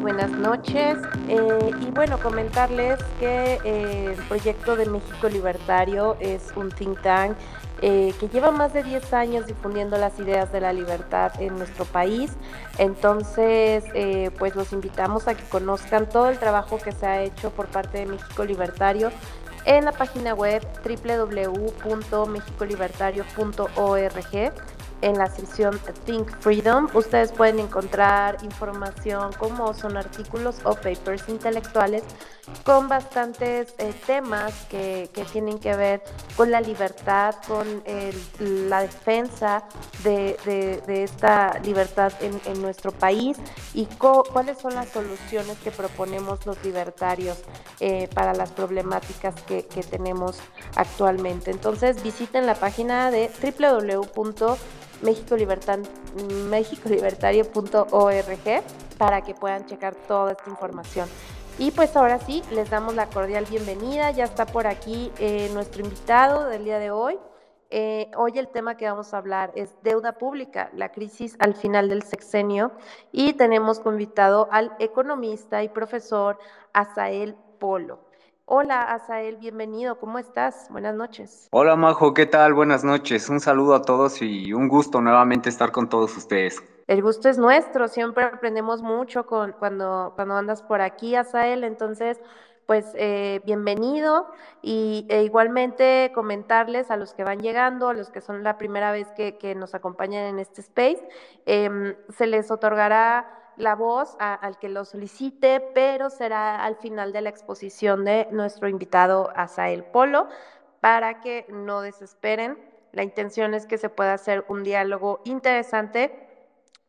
Buenas noches. Eh, y bueno, comentarles que eh, el proyecto de México Libertario es un think tank eh, que lleva más de 10 años difundiendo las ideas de la libertad en nuestro país. Entonces, pues los invitamos a que conozcan todo el trabajo que se ha hecho por parte de México Libertario en la página web www.mexicolibertario.org en la sección Think Freedom ustedes pueden encontrar información como son artículos o papers intelectuales con bastantes eh, temas que, tienen que ver con la libertad, con la defensa de, esta libertad en, nuestro país y cuáles son las soluciones que proponemos los libertarios eh, para las problemáticas que, que tenemos actualmente. Entonces visiten la página de www mexicolibertario.org para que puedan checar toda esta información. Y pues ahora sí, les damos la cordial bienvenida. Ya está por aquí eh, nuestro invitado del día de hoy. Eh, hoy el tema que vamos a hablar es deuda pública, la crisis al final del sexenio. Y tenemos como invitado al economista y profesor Asael Polo. Hola, Asael, bienvenido. ¿Cómo estás? Buenas noches. Hola, Majo, ¿qué tal? Buenas noches. Un saludo a todos y un gusto nuevamente estar con todos ustedes. El gusto es nuestro. Siempre aprendemos mucho con, cuando, cuando andas por aquí, Asael. Entonces, pues eh, bienvenido y e igualmente comentarles a los que van llegando, a los que son la primera vez que, nos acompañan en este space, em, se les otorgará la voz al que lo solicite, pero será al final de la exposición de nuestro invitado Asael Polo, para que no desesperen. La intención es que se pueda hacer un diálogo interesante,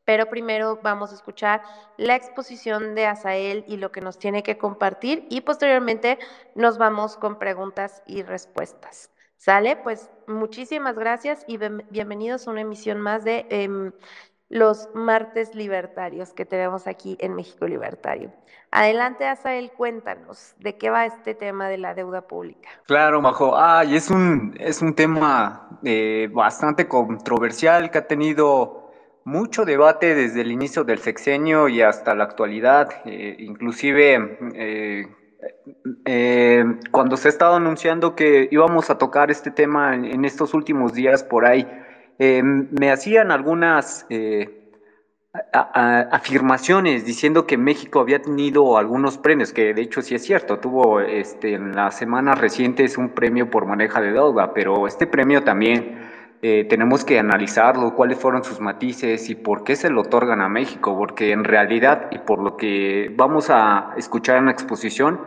pero primero vamos a escuchar la exposición de Asael y lo que nos tiene que compartir y posteriormente nos vamos con preguntas y respuestas. ¿Sale? Pues muchísimas gracias y bienvenidos a una emisión más de em, los martes libertarios que tenemos aquí en México Libertario. Adelante, Asael, cuéntanos de qué va este tema de la deuda pública. Claro, Majo. Ay, es un, es un tema eh, bastante controversial que ha tenido mucho debate desde el inicio del sexenio y hasta la actualidad. Eh, inclusive eh, cuando se ha estado anunciando que íbamos a tocar este tema en estos últimos días por ahí, eh, me hacían algunas eh, afirmaciones diciendo que México había tenido algunos premios, que de hecho sí es cierto, tuvo este, en las semanas recientes un premio por maneja de deuda, pero este premio también eh, tenemos que analizarlo, cuáles fueron sus matices y por qué se lo otorgan a México, porque en realidad y por lo que vamos a escuchar en la exposición,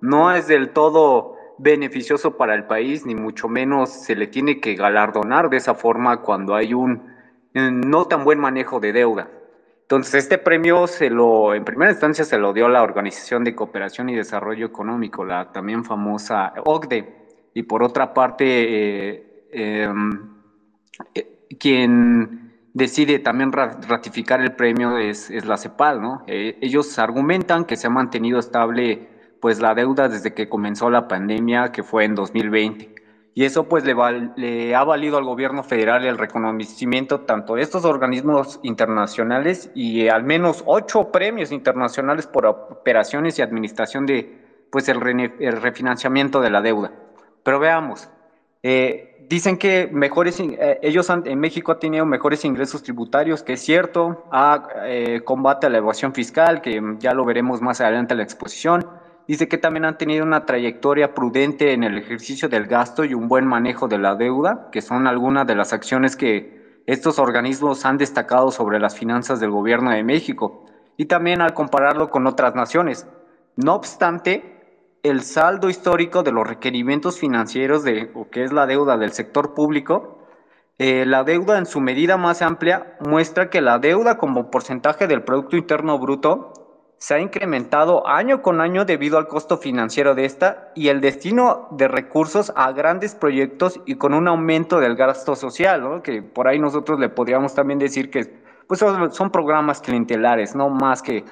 no es del todo beneficioso para el país, ni mucho menos se le tiene que galardonar de esa forma cuando hay un eh, no tan buen manejo de deuda. Entonces, este premio se lo, en primera instancia se lo dio la Organización de Cooperación y Desarrollo Económico, la también famosa OCDE, y por otra parte, eh, em, eh, quien decide también ratificar el premio es, es la CEPAL, ¿no? ellos argumentan que se ha mantenido estable pues la deuda desde que comenzó la pandemia, que fue en 2020. Y eso pues le, le, ha valido al gobierno federal el reconocimiento tanto de estos organismos internacionales y al menos ocho premios internacionales por operaciones y administración de pues el, refinanciamiento de la deuda. Pero veamos, eh, dicen que mejores, eh, ellos en México han tenido mejores ingresos tributarios, que es cierto, a eh, combate a la evasión fiscal, que ya lo veremos más adelante en la exposición Dice que también han tenido una trayectoria prudente en el ejercicio del gasto y un buen manejo de la deuda, que son algunas de las acciones que estos organismos han destacado sobre las finanzas del gobierno de México, y también al compararlo con otras naciones. No obstante, el saldo histórico de los requerimientos financieros de lo que es la deuda del sector público, eh, la deuda en su medida más amplia muestra que la deuda como porcentaje del Producto Interno Bruto se ha incrementado año con año debido al costo financiero de esta y el destino de recursos a grandes proyectos y con un aumento del gasto social, que por ahí nosotros le podríamos también decir que pues son, programas clientelares, no más que,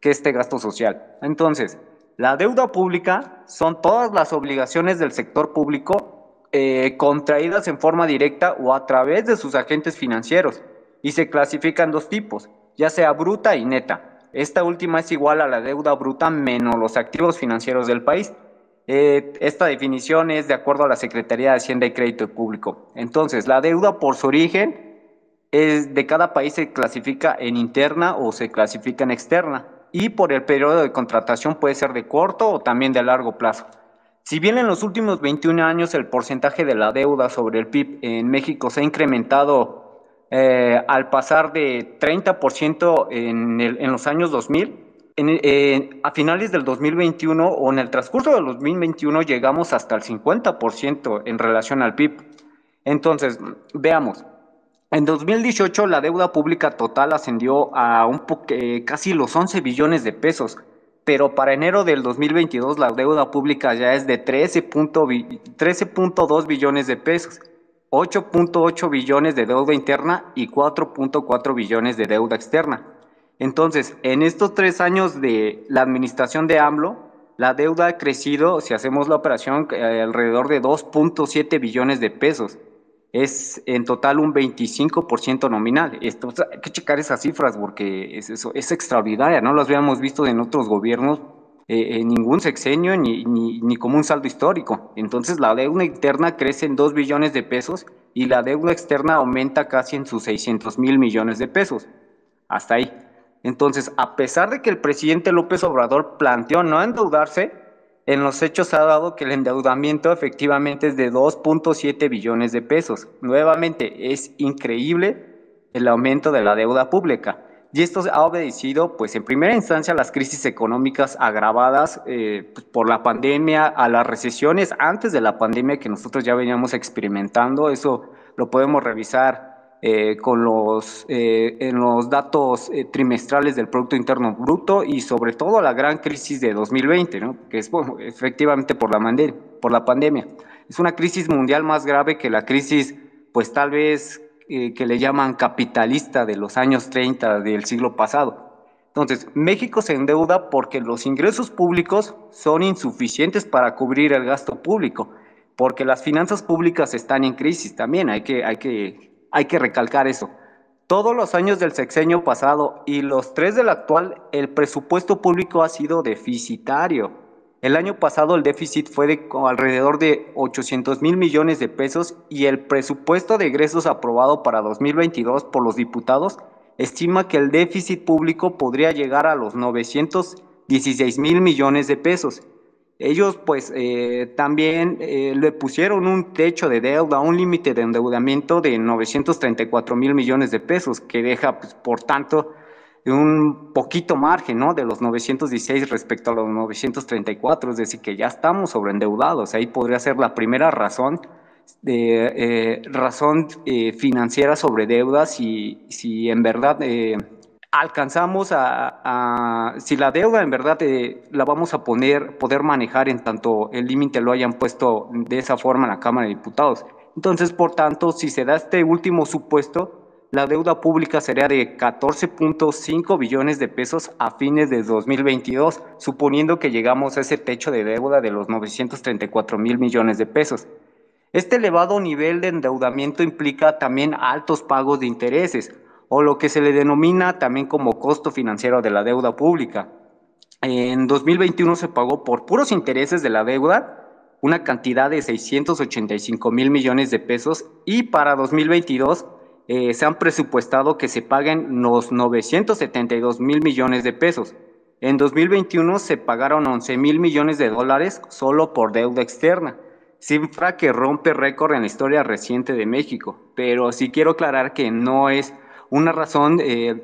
que este gasto social. Entonces, la deuda pública son todas las obligaciones del sector público eh, contraídas en forma directa o a través de sus agentes financieros y se clasifican dos tipos, ya sea bruta y neta. Esta última es igual a la deuda bruta menos los activos financieros del país. Eh, esta definición es de acuerdo a la Secretaría de Hacienda y Crédito Público. Entonces, la deuda por su origen es de cada país se clasifica en interna o se clasifica en externa y por el periodo de contratación puede ser de corto o también de largo plazo. Si bien en los últimos 21 años el porcentaje de la deuda sobre el PIB en México se ha incrementado eh, al pasar de 30% en, los años 2000, en, a finales del 2021 o en el transcurso del 2021 llegamos hasta el 50% en relación al PIB. Entonces, veamos, en 2018 la deuda pública total ascendió a eh, casi los 11 billones de pesos, pero para enero del 2022 la deuda pública ya es de 13.2 billones de pesos, 8.8 billones de deuda interna y 4.4 billones de deuda externa. Entonces, en estos tres años de la administración de AMLO, la deuda ha crecido, si hacemos la operación, eh, alrededor de 2.7 billones de pesos. Es en total un 25% nominal. Esto, hay que checar esas cifras porque es, eso, es extraordinaria, no las habíamos visto en otros gobiernos eh, en ningún sexenio ni, ni, ni, como un saldo histórico. Entonces la deuda interna crece en 2 billones de pesos y la deuda externa aumenta casi en sus 600 mil millones de pesos. Hasta ahí. Entonces, a pesar de que el presidente López Obrador planteó no endeudarse, en los hechos ha dado que el endeudamiento efectivamente es de 2.7 billones de pesos. Nuevamente, es increíble el aumento de la deuda pública. Y esto ha obedecido, pues en primera instancia, a las crisis económicas agravadas eh, pues, por la pandemia, a las recesiones antes de la pandemia que nosotros ya veníamos experimentando. Eso lo podemos revisar eh, con los, eh, en los datos trimestrales del Producto Interno Bruto y sobre todo la gran crisis de 2020, ¿no? que es efectivamente por la, por la pandemia. Es una crisis mundial más grave que la crisis, pues tal vez eh, que le llaman capitalista de los años 30 del siglo pasado. Entonces, México se endeuda porque los ingresos públicos son insuficientes para cubrir el gasto público, porque las finanzas públicas están en crisis también, hay que, hay que, hay que recalcar eso. Todos los años del sexenio pasado y los tres del actual, el presupuesto público ha sido deficitario. El año pasado el déficit fue de alrededor de 800 mil millones de pesos y el presupuesto de egresos aprobado para 2022 por los diputados estima que el déficit público podría llegar a los 916 mil millones de pesos. Ellos pues eh, también eh, le pusieron un techo de deuda, un límite de endeudamiento de 934 mil millones de pesos, que deja pues, por tanto un poquito margen, ¿no? De los 916 respecto a los 934, es decir, que ya estamos sobreendeudados. Ahí podría ser la primera razón de eh, razón eh, financiera sobre deudas y si en verdad eh, alcanzamos a, si la deuda en verdad la vamos a poner, poder manejar en tanto el límite lo hayan puesto de esa forma en la Cámara de Diputados. Entonces, por tanto, si se da este último supuesto, la deuda pública sería de 14.5 billones de pesos a fines de 2022, suponiendo que llegamos a ese techo de deuda de los 934 mil millones de pesos. Este elevado nivel de endeudamiento implica también altos pagos de intereses, o lo que se le denomina también como costo financiero de la deuda pública. En 2021 se pagó por puros intereses de la deuda una cantidad de 685 mil millones de pesos y para 2022 eh, se han presupuestado que se paguen los 972 mil millones de pesos. En 2021 se pagaron 11 mil millones de dólares solo por deuda externa, cifra que rompe récord en la historia reciente de México. Pero sí quiero aclarar que no es una razón eh,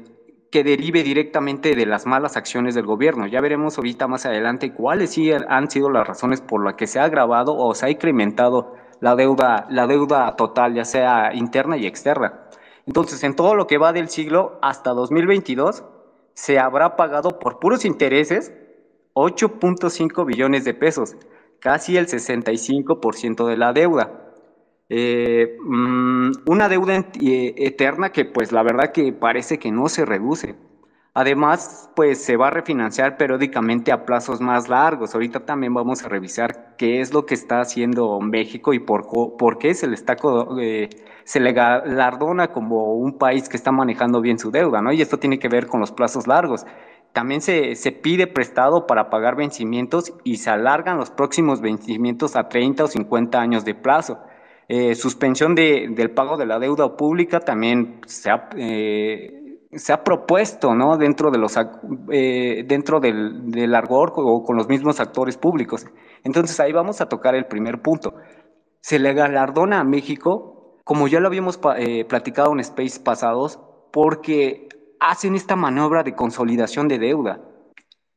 que derive directamente de las malas acciones del gobierno. Ya veremos ahorita más adelante cuáles sí han sido las razones por las que se ha agravado o se ha incrementado la deuda, la deuda total, ya sea interna y externa. Entonces, en todo lo que va del siglo hasta 2022, se habrá pagado por puros intereses 8.5 billones de pesos, casi el 65% de la deuda. Eh, mm, una deuda eh, eterna que pues la verdad que parece que no se reduce. Además, pues se va a refinanciar periódicamente a plazos más largos. Ahorita también vamos a revisar qué es lo que está haciendo México y por, por qué se le, está, eh, se le galardona como un país que está manejando bien su deuda, ¿no? Y esto tiene que ver con los plazos largos. también se, pide prestado para pagar vencimientos y se alargan los próximos vencimientos a 30 o 50 años de plazo. Eh, suspensión de, del pago de la deuda pública también se ha, eh, se ha propuesto ¿no? dentro, de los, eh, dentro del, del argor o con los mismos actores públicos. Entonces ahí vamos a tocar el primer punto. Se le galardona a México, como ya lo habíamos eh, platicado en space pasados, porque hacen esta maniobra de consolidación de deuda.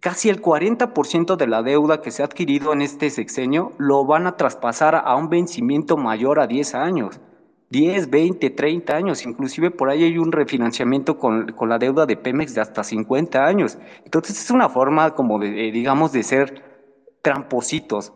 Casi el 40% de la deuda que se ha adquirido en este sexenio lo van a traspasar a un vencimiento mayor a 10 años. 10, 20, 30 años, inclusive por ahí hay un refinanciamiento con, con la deuda de Pemex de hasta 50 años. Entonces es una forma como de, digamos, de ser trampositos,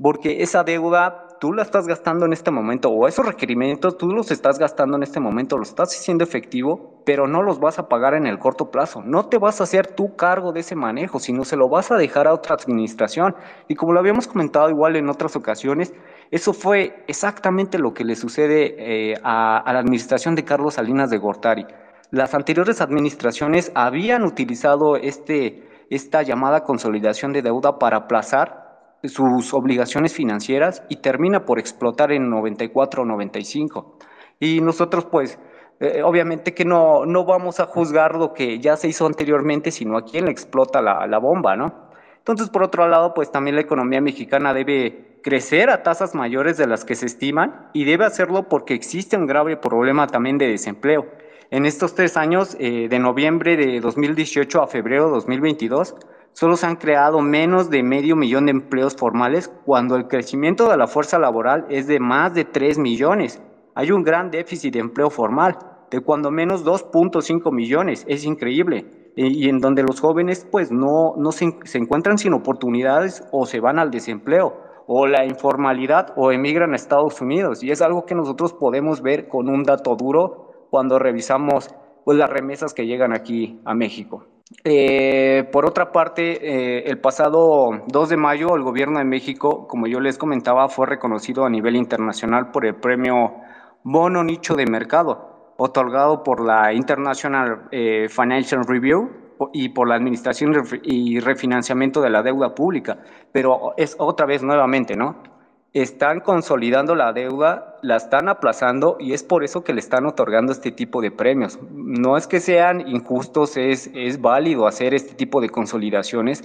porque esa deuda tú la estás gastando en este momento o esos requerimientos tú los estás gastando en este momento, los estás haciendo efectivo, pero no los vas a pagar en el corto plazo. No te vas a hacer tú cargo de ese manejo, sino se lo vas a dejar a otra administración. Y como lo habíamos comentado igual en otras ocasiones, eso fue exactamente lo que le sucede eh, a, a la administración de Carlos Salinas de Gortari. Las anteriores administraciones habían utilizado este, esta llamada consolidación de deuda para aplazar sus obligaciones financieras y termina por explotar en 94 o 95. Y nosotros pues eh, obviamente que no, no vamos a juzgar lo que ya se hizo anteriormente, sino a quién le explota la, la bomba, ¿no? Entonces, por otro lado, pues también la economía mexicana debe crecer a tasas mayores de las que se estiman y debe hacerlo porque existe un grave problema también de desempleo. En estos tres años, eh, de noviembre de 2018 a febrero de 2022, solo se han creado menos de medio millón de empleos formales cuando el crecimiento de la fuerza laboral es de más de 3 millones. Hay un gran déficit de empleo formal, de cuando menos 2.5 millones, es increíble. Y, en donde los jóvenes pues no, no se, encuentran sin oportunidades o se van al desempleo o la informalidad o emigran a Estados Unidos. Y es algo que nosotros podemos ver con un dato duro cuando revisamos pues, las remesas que llegan aquí a México. Eh, por otra parte, eh, el pasado 2 de mayo, el gobierno de México, como yo les comentaba, fue reconocido a nivel internacional por el premio Bono Nicho de Mercado, otorgado por la International eh, Financial Review y por la Administración y Refinanciamiento de la Deuda Pública. Pero es otra vez nuevamente, ¿no? Están consolidando la deuda, la están aplazando y es por eso que le están otorgando este tipo de premios. No es que sean injustos, es, es válido hacer este tipo de consolidaciones,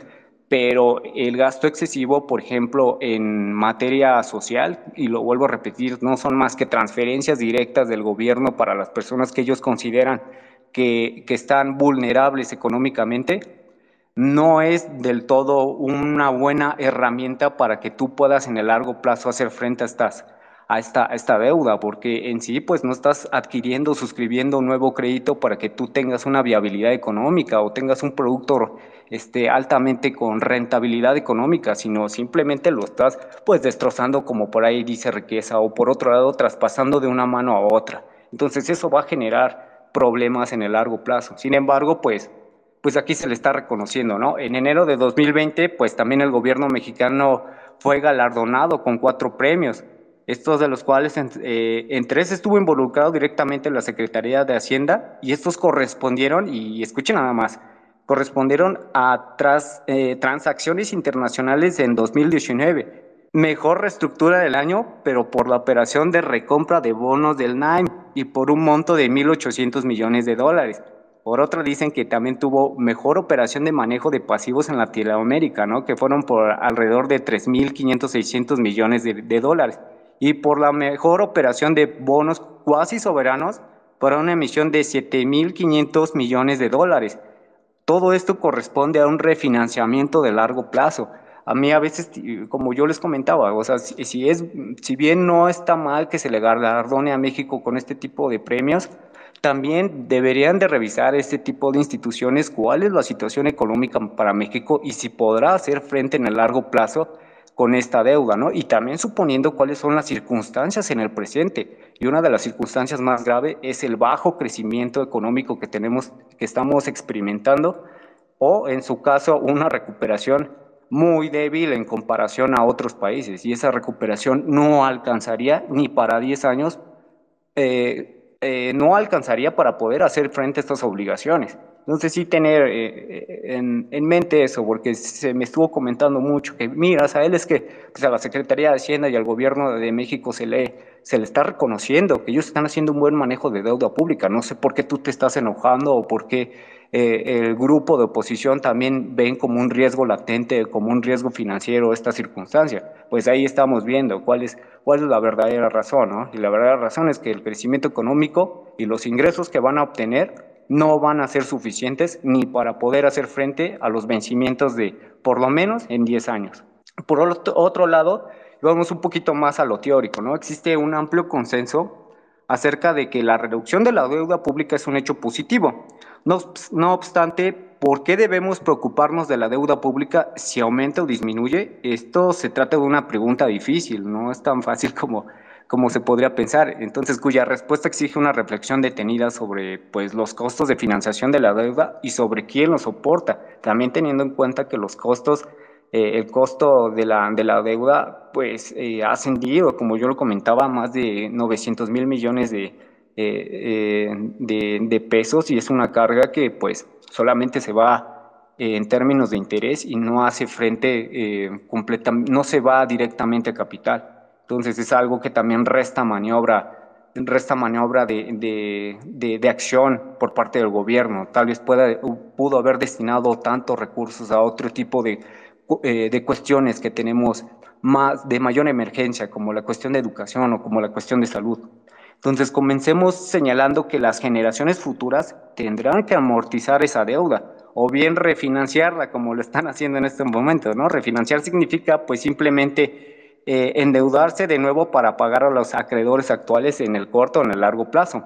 pero el gasto excesivo, por ejemplo, en materia social, y lo vuelvo a repetir, no son más que transferencias directas del gobierno para las personas que ellos consideran que, que están vulnerables económicamente, no es del todo una buena herramienta para que tú puedas en el largo plazo hacer frente a, estas, a, esta, a esta deuda, porque en sí pues no estás adquiriendo, suscribiendo un nuevo crédito para que tú tengas una viabilidad económica o tengas un producto este, altamente con rentabilidad económica, sino simplemente lo estás pues destrozando como por ahí dice riqueza o por otro lado traspasando de una mano a otra. Entonces eso va a generar problemas en el largo plazo. Sin embargo, pues pues aquí se le está reconociendo, ¿no? En enero de 2020, pues también el gobierno mexicano fue galardonado con cuatro premios, estos de los cuales eh, en tres estuvo involucrado directamente la Secretaría de Hacienda y estos correspondieron, y escuchen nada más, correspondieron a tras, eh, transacciones internacionales en 2019. Mejor reestructura del año, pero por la operación de recompra de bonos del NAIM y por un monto de 1.800 millones de dólares. Por otra, dicen que también tuvo mejor operación de manejo de pasivos en Latinoamérica, ¿no? que fueron por alrededor de 3.500, 600 millones de, de, dólares. Y por la mejor operación de bonos cuasi soberanos para una emisión de 7.500 millones de dólares. Todo esto corresponde a un refinanciamiento de largo plazo. A mí a veces, como yo les comentaba, o sea, si, si es, si bien no está mal que se le galardone a México con este tipo de premios, también deberían de revisar este tipo de instituciones cuál es la situación económica para México y si podrá hacer frente en el largo plazo con esta deuda, ¿no? Y también suponiendo cuáles son las circunstancias en el presente. Y una de las circunstancias más graves es el bajo crecimiento económico que tenemos, que estamos experimentando, o en su caso, una recuperación muy débil en comparación a otros países. Y esa recuperación no alcanzaría ni para 10 años eh, eh, no alcanzaría para poder hacer frente a estas obligaciones. Entonces sí tener eh, en, en, mente eso, porque se me estuvo comentando mucho que, mira, a él es que pues, a la Secretaría de Hacienda y al gobierno de México se le, se le está reconociendo que ellos están haciendo un buen manejo de deuda pública. No sé por qué tú te estás enojando o por qué eh, el grupo de oposición también ven como un riesgo latente, como un riesgo financiero esta circunstancia. Pues ahí estamos viendo cuál es, cuál es la verdadera razón, ¿no? Y la verdadera razón es que el crecimiento económico y los ingresos que van a obtener no van a ser suficientes ni para poder hacer frente a los vencimientos de por lo menos en 10 años. Por otro lado, vamos un poquito más a lo teórico, ¿no? Existe un amplio consenso acerca de que la reducción de la deuda pública es un hecho positivo. No, obstante, ¿por qué debemos preocuparnos de la deuda pública si aumenta o disminuye? Esto se trata de una pregunta difícil, no es tan fácil como como se podría pensar, entonces cuya respuesta exige una reflexión detenida sobre pues, los costos de financiación de la deuda y sobre quién lo soporta, también teniendo en cuenta que los costos, eh, el costo de la, de la deuda pues eh, ha ascendido, como yo lo comentaba, más de 900 mil millones de, eh, de, de, pesos y es una carga que pues solamente se va en términos de interés y no hace frente completa, no se va directamente a capital. Entonces es algo que también resta maniobra, resta maniobra de, de, de, acción por parte del gobierno. Tal vez pueda, pudo haber destinado tantos recursos a otro tipo de, eh, de cuestiones que tenemos más de mayor emergencia, como la cuestión de educación o como la cuestión de salud. Entonces comencemos señalando que las generaciones futuras tendrán que amortizar esa deuda o bien refinanciarla como lo están haciendo en este momento, ¿no? Refinanciar significa pues simplemente eh, endeudarse de nuevo para pagar a los acreedores actuales en el corto o en el largo plazo.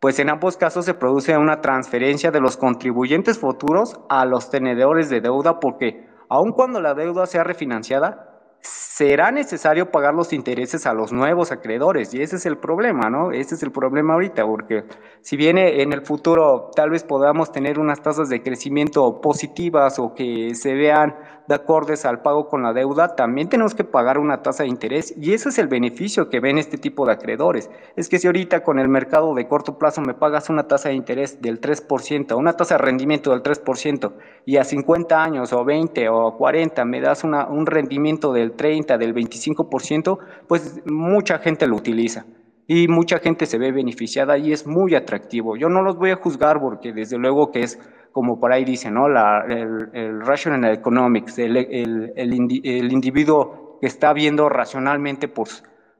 Pues en ambos casos se produce una transferencia de los contribuyentes futuros a los tenedores de deuda porque aun cuando la deuda sea refinanciada, será necesario pagar los intereses a los nuevos acreedores y ese es el problema, ¿no? Ese es el problema ahorita, porque si viene en el futuro tal vez podamos tener unas tasas de crecimiento positivas o que se vean de acordes al pago con la deuda, también tenemos que pagar una tasa de interés y ese es el beneficio que ven este tipo de acreedores. Es que si ahorita con el mercado de corto plazo me pagas una tasa de interés del 3%, una tasa de rendimiento del 3% y a 50 años o 20 o 40 me das una, un rendimiento del 30, del 25%, pues mucha gente lo utiliza y mucha gente se ve beneficiada y es muy atractivo. Yo no los voy a juzgar porque desde luego que es como por ahí dice, ¿no? La, el, el, rational economics, el, el, el, individuo que está viendo racionalmente por,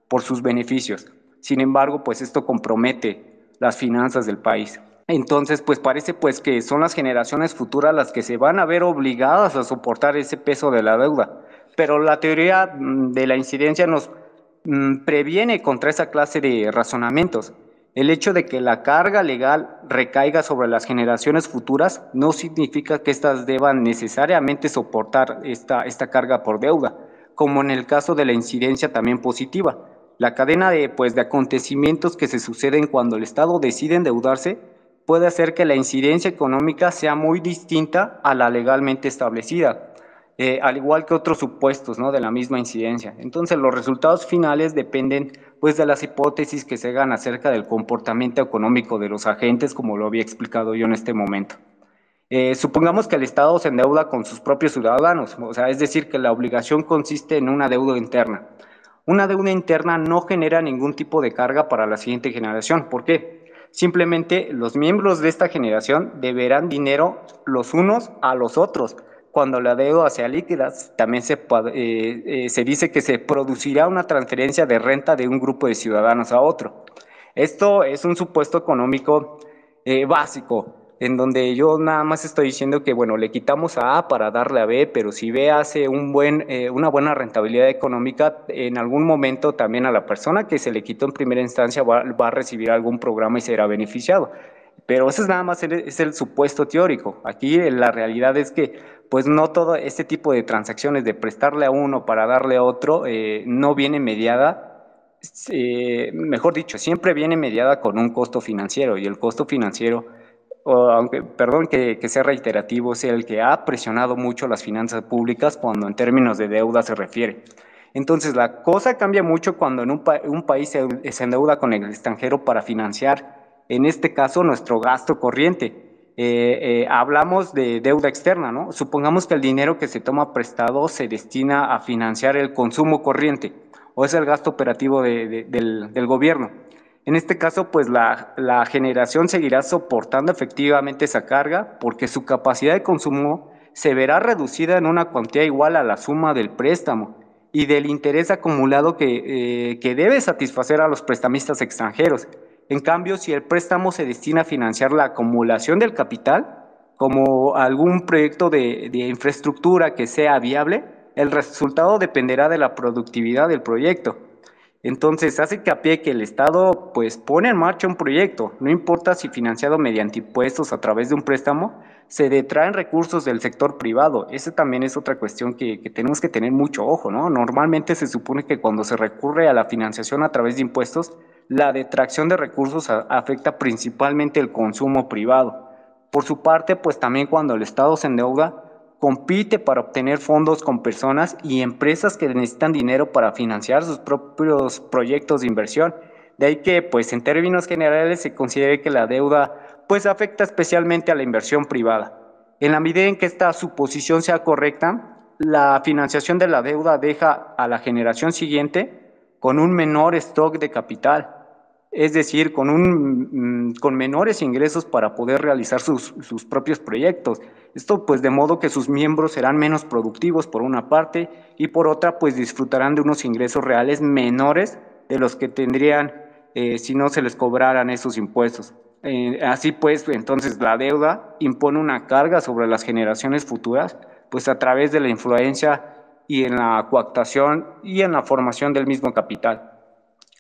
por sus beneficios. Sin embargo, pues esto compromete las finanzas del país. Entonces, pues parece pues que son las generaciones futuras las que se van a ver obligadas a soportar ese peso de la deuda. Pero la teoría mm, de la incidencia nos mm, previene contra esa clase de razonamientos. El hecho de que la carga legal recaiga sobre las generaciones futuras no significa que éstas deban necesariamente soportar esta, esta carga por deuda, como en el caso de la incidencia también positiva. La cadena de, pues, de acontecimientos que se suceden cuando el Estado decide endeudarse puede hacer que la incidencia económica sea muy distinta a la legalmente establecida. Eh, al igual que otros supuestos ¿no? de la misma incidencia. Entonces, los resultados finales dependen pues, de las hipótesis que se hagan acerca del comportamiento económico de los agentes, como lo había explicado yo en este momento. Eh, supongamos que el Estado se endeuda con sus propios ciudadanos, o sea, es decir, que la obligación consiste en una deuda interna. Una deuda interna no genera ningún tipo de carga para la siguiente generación. ¿Por qué? Simplemente los miembros de esta generación deberán dinero los unos a los otros cuando la deuda sea líquida, también se, eh, eh, se dice que se producirá una transferencia de renta de un grupo de ciudadanos a otro. Esto es un supuesto económico eh, básico, en donde yo nada más estoy diciendo que, bueno, le quitamos a A para darle a B, pero si B hace un buen, una buena rentabilidad económica, en algún momento también a la persona que se le quitó en primera instancia va, a recibir algún programa y será beneficiado. Pero eso es nada más es el supuesto teórico. Aquí la realidad es que pues no todo este tipo de transacciones de prestarle a uno para darle a otro eh, no viene mediada, eh, mejor dicho, siempre viene mediada con un costo financiero y el costo financiero, aunque perdón que, sea reiterativo, es el que ha presionado mucho las finanzas públicas cuando en términos de deuda se refiere. Entonces la cosa cambia mucho cuando en un, país se, se endeuda con el extranjero para financiar, en este caso, nuestro gasto corriente eh, hablamos de deuda externa, ¿no? Supongamos que el dinero que se toma prestado se destina a financiar el consumo corriente o es el gasto operativo del, gobierno. En este caso, pues la, generación seguirá soportando efectivamente esa carga porque su capacidad de consumo se verá reducida en una cuantía igual a la suma del préstamo y del interés acumulado que, eh, que debe satisfacer a los prestamistas extranjeros. En cambio, si el préstamo se destina a financiar la acumulación del capital, como algún proyecto de, infraestructura que sea viable, el resultado dependerá de la productividad del proyecto. Entonces hace que a pie que el Estado pues pone en marcha un proyecto, no importa si financiado mediante impuestos a través de un préstamo, se detraen recursos del sector privado. Esa también es otra cuestión que, tenemos que tener mucho ojo, ¿no? Normalmente se supone que cuando se recurre a la financiación a través de impuestos, la detracción de recursos afecta principalmente el consumo privado. Por su parte, pues también cuando el Estado se endeuda, compite para obtener fondos con personas y empresas que necesitan dinero para financiar sus propios proyectos de inversión. De ahí que, pues en términos generales, se considere que la deuda pues afecta especialmente a la inversión privada. En la medida en que esta suposición sea correcta, la financiación de la deuda deja a la generación siguiente con un menor stock de capital, es decir, con, un, mm, con menores ingresos para poder realizar sus, propios proyectos. Esto pues de modo que sus miembros serán menos productivos por una parte y por otra pues disfrutarán de unos ingresos reales menores de los que tendrían eh, si no se les cobraran esos impuestos. Eh, así pues, entonces la deuda impone una carga sobre las generaciones futuras, pues a través de la influencia y en la coactación y en la formación del mismo capital.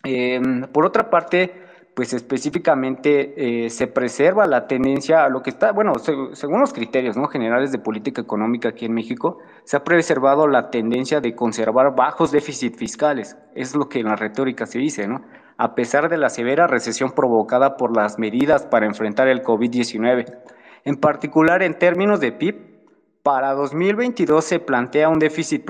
Em, por otra parte, pues específicamente eh, se preserva la tendencia a lo que está, bueno, según los criterios ¿no? generales de política económica aquí en México, se ha preservado la tendencia de conservar bajos déficits fiscales, es lo que en la retórica se dice, ¿no? a pesar de la severa recesión provocada por las medidas para enfrentar el COVID-19. En particular, en términos de PIB, para 2022 se plantea un déficit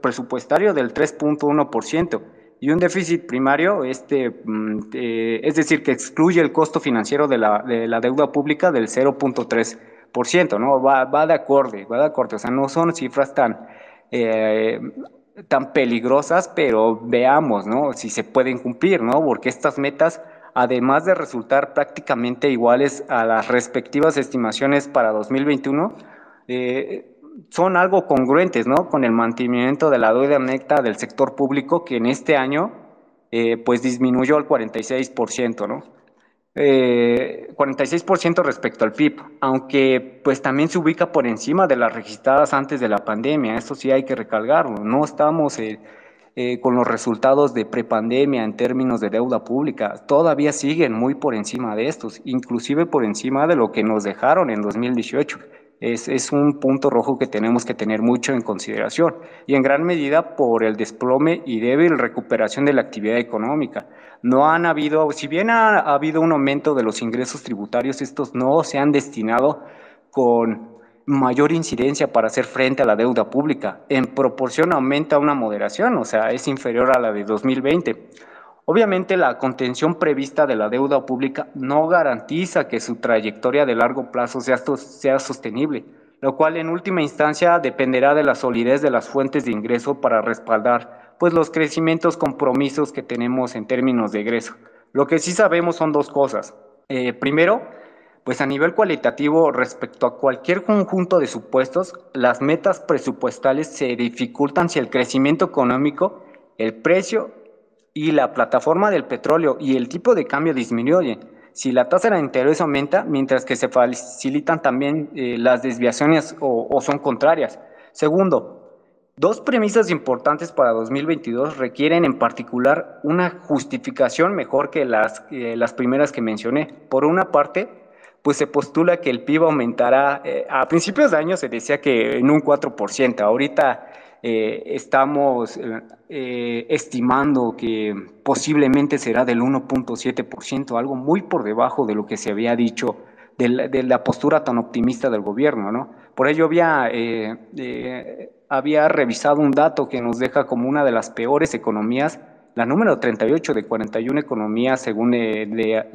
presupuestario del 3.1% y un déficit primario, este, mm, eh, es decir, que excluye el costo financiero de la, de la deuda pública del 0.3%, ¿no? Va, va de acorde, va de acorde, o sea, no son cifras tan... Eh, tan peligrosas, pero veamos, ¿no? Si se pueden cumplir, ¿no? Porque estas metas, además de resultar prácticamente iguales a las respectivas estimaciones para 2021, eh, son algo congruentes, ¿no? Con el mantenimiento de la deuda neta del sector público que en este año, eh, pues disminuyó al 46%, ¿no? 46% eh, respecto al PIB, aunque pues también se ubica por encima de las registradas antes de la pandemia, esto sí hay que recalcarlo, no estamos eh, eh, con los resultados de prepandemia en términos de deuda pública, todavía siguen muy por encima de estos, inclusive por encima de lo que nos dejaron en 2018 es, un punto rojo que tenemos que tener mucho en consideración y en gran medida por el desplome y débil recuperación de la actividad económica. No han habido, si bien ha, habido un aumento de los ingresos tributarios, estos no se han destinado con mayor incidencia para hacer frente a la deuda pública. En proporción aumenta una moderación, o sea, es inferior a la de 2020. Obviamente la contención prevista de la deuda pública no garantiza que su trayectoria de largo plazo sea, sostenible, lo cual en última instancia dependerá de la solidez de las fuentes de ingreso para respaldar pues los crecimientos compromisos que tenemos en términos de ingreso. Lo que sí sabemos son dos cosas. Eh, primero, pues a nivel cualitativo respecto a cualquier conjunto de supuestos, las metas presupuestales se dificultan si el crecimiento económico, el precio y la plataforma del petróleo y el tipo de cambio disminuyen, si la tasa de interés aumenta, mientras que se facilitan también eh, las desviaciones o, son contrarias. Segundo, dos premisas importantes para 2022 requieren en particular una justificación mejor que las, las primeras que mencioné. Por una parte, pues se postula que el PIB aumentará, eh, a principios de año se decía que en un 4%, ahorita eh, estamos eh, eh, estimando que posiblemente será del 1.7%, algo muy por debajo de lo que se había dicho de la, postura tan optimista del gobierno. ¿no? Por ello había, había revisado un dato que nos deja como una de las peores economías, la número 38 de 41 economías según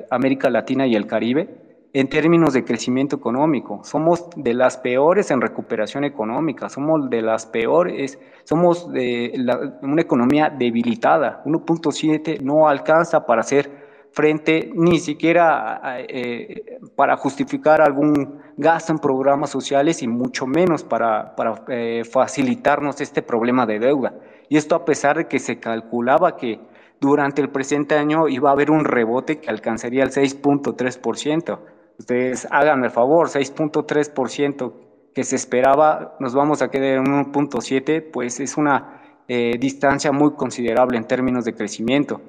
América Latina y el Caribe, en términos de crecimiento económico. Somos de las peores en recuperación económica, somos de las peores, somos de una economía debilitada. 1.7 no alcanza para hacer frente ni siquiera eh, para justificar algún gasto en programas sociales y mucho menos para, eh, facilitarnos este problema de deuda. Y esto a pesar de que se calculaba que durante el presente año iba a haber un rebote que alcanzaría el 6.3%. Ustedes háganme el favor, 6.3% que se esperaba, nos vamos a quedar en 1.7, pues es una eh, distancia muy considerable en términos de crecimiento.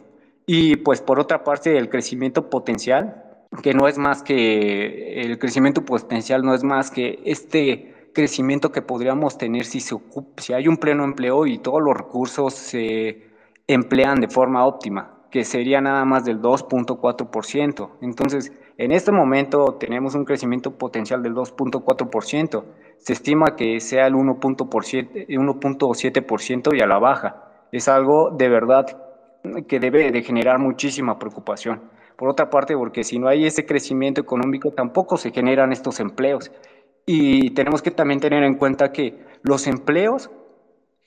Y pues por otra parte, el crecimiento potencial, que no es más que, el crecimiento potencial no es más que este crecimiento que podríamos tener si, se si hay un pleno empleo y todos los recursos se emplean de forma óptima, que sería nada más del 2.4%. Entonces, en este momento tenemos un crecimiento potencial del 2.4%. Se estima que sea el 1.7% y a la baja. Es algo de verdad que debe de generar muchísima preocupación. Por otra parte, porque si no hay ese crecimiento económico, tampoco se generan estos empleos. Y tenemos que también tener en cuenta que los empleos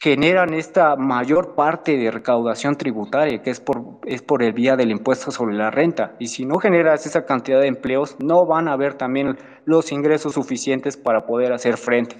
generan esta mayor parte de recaudación tributaria, que es por, es por el vía del impuesto sobre la renta. Y si no generas esa cantidad de empleos, no van a haber también los ingresos suficientes para poder hacer frente.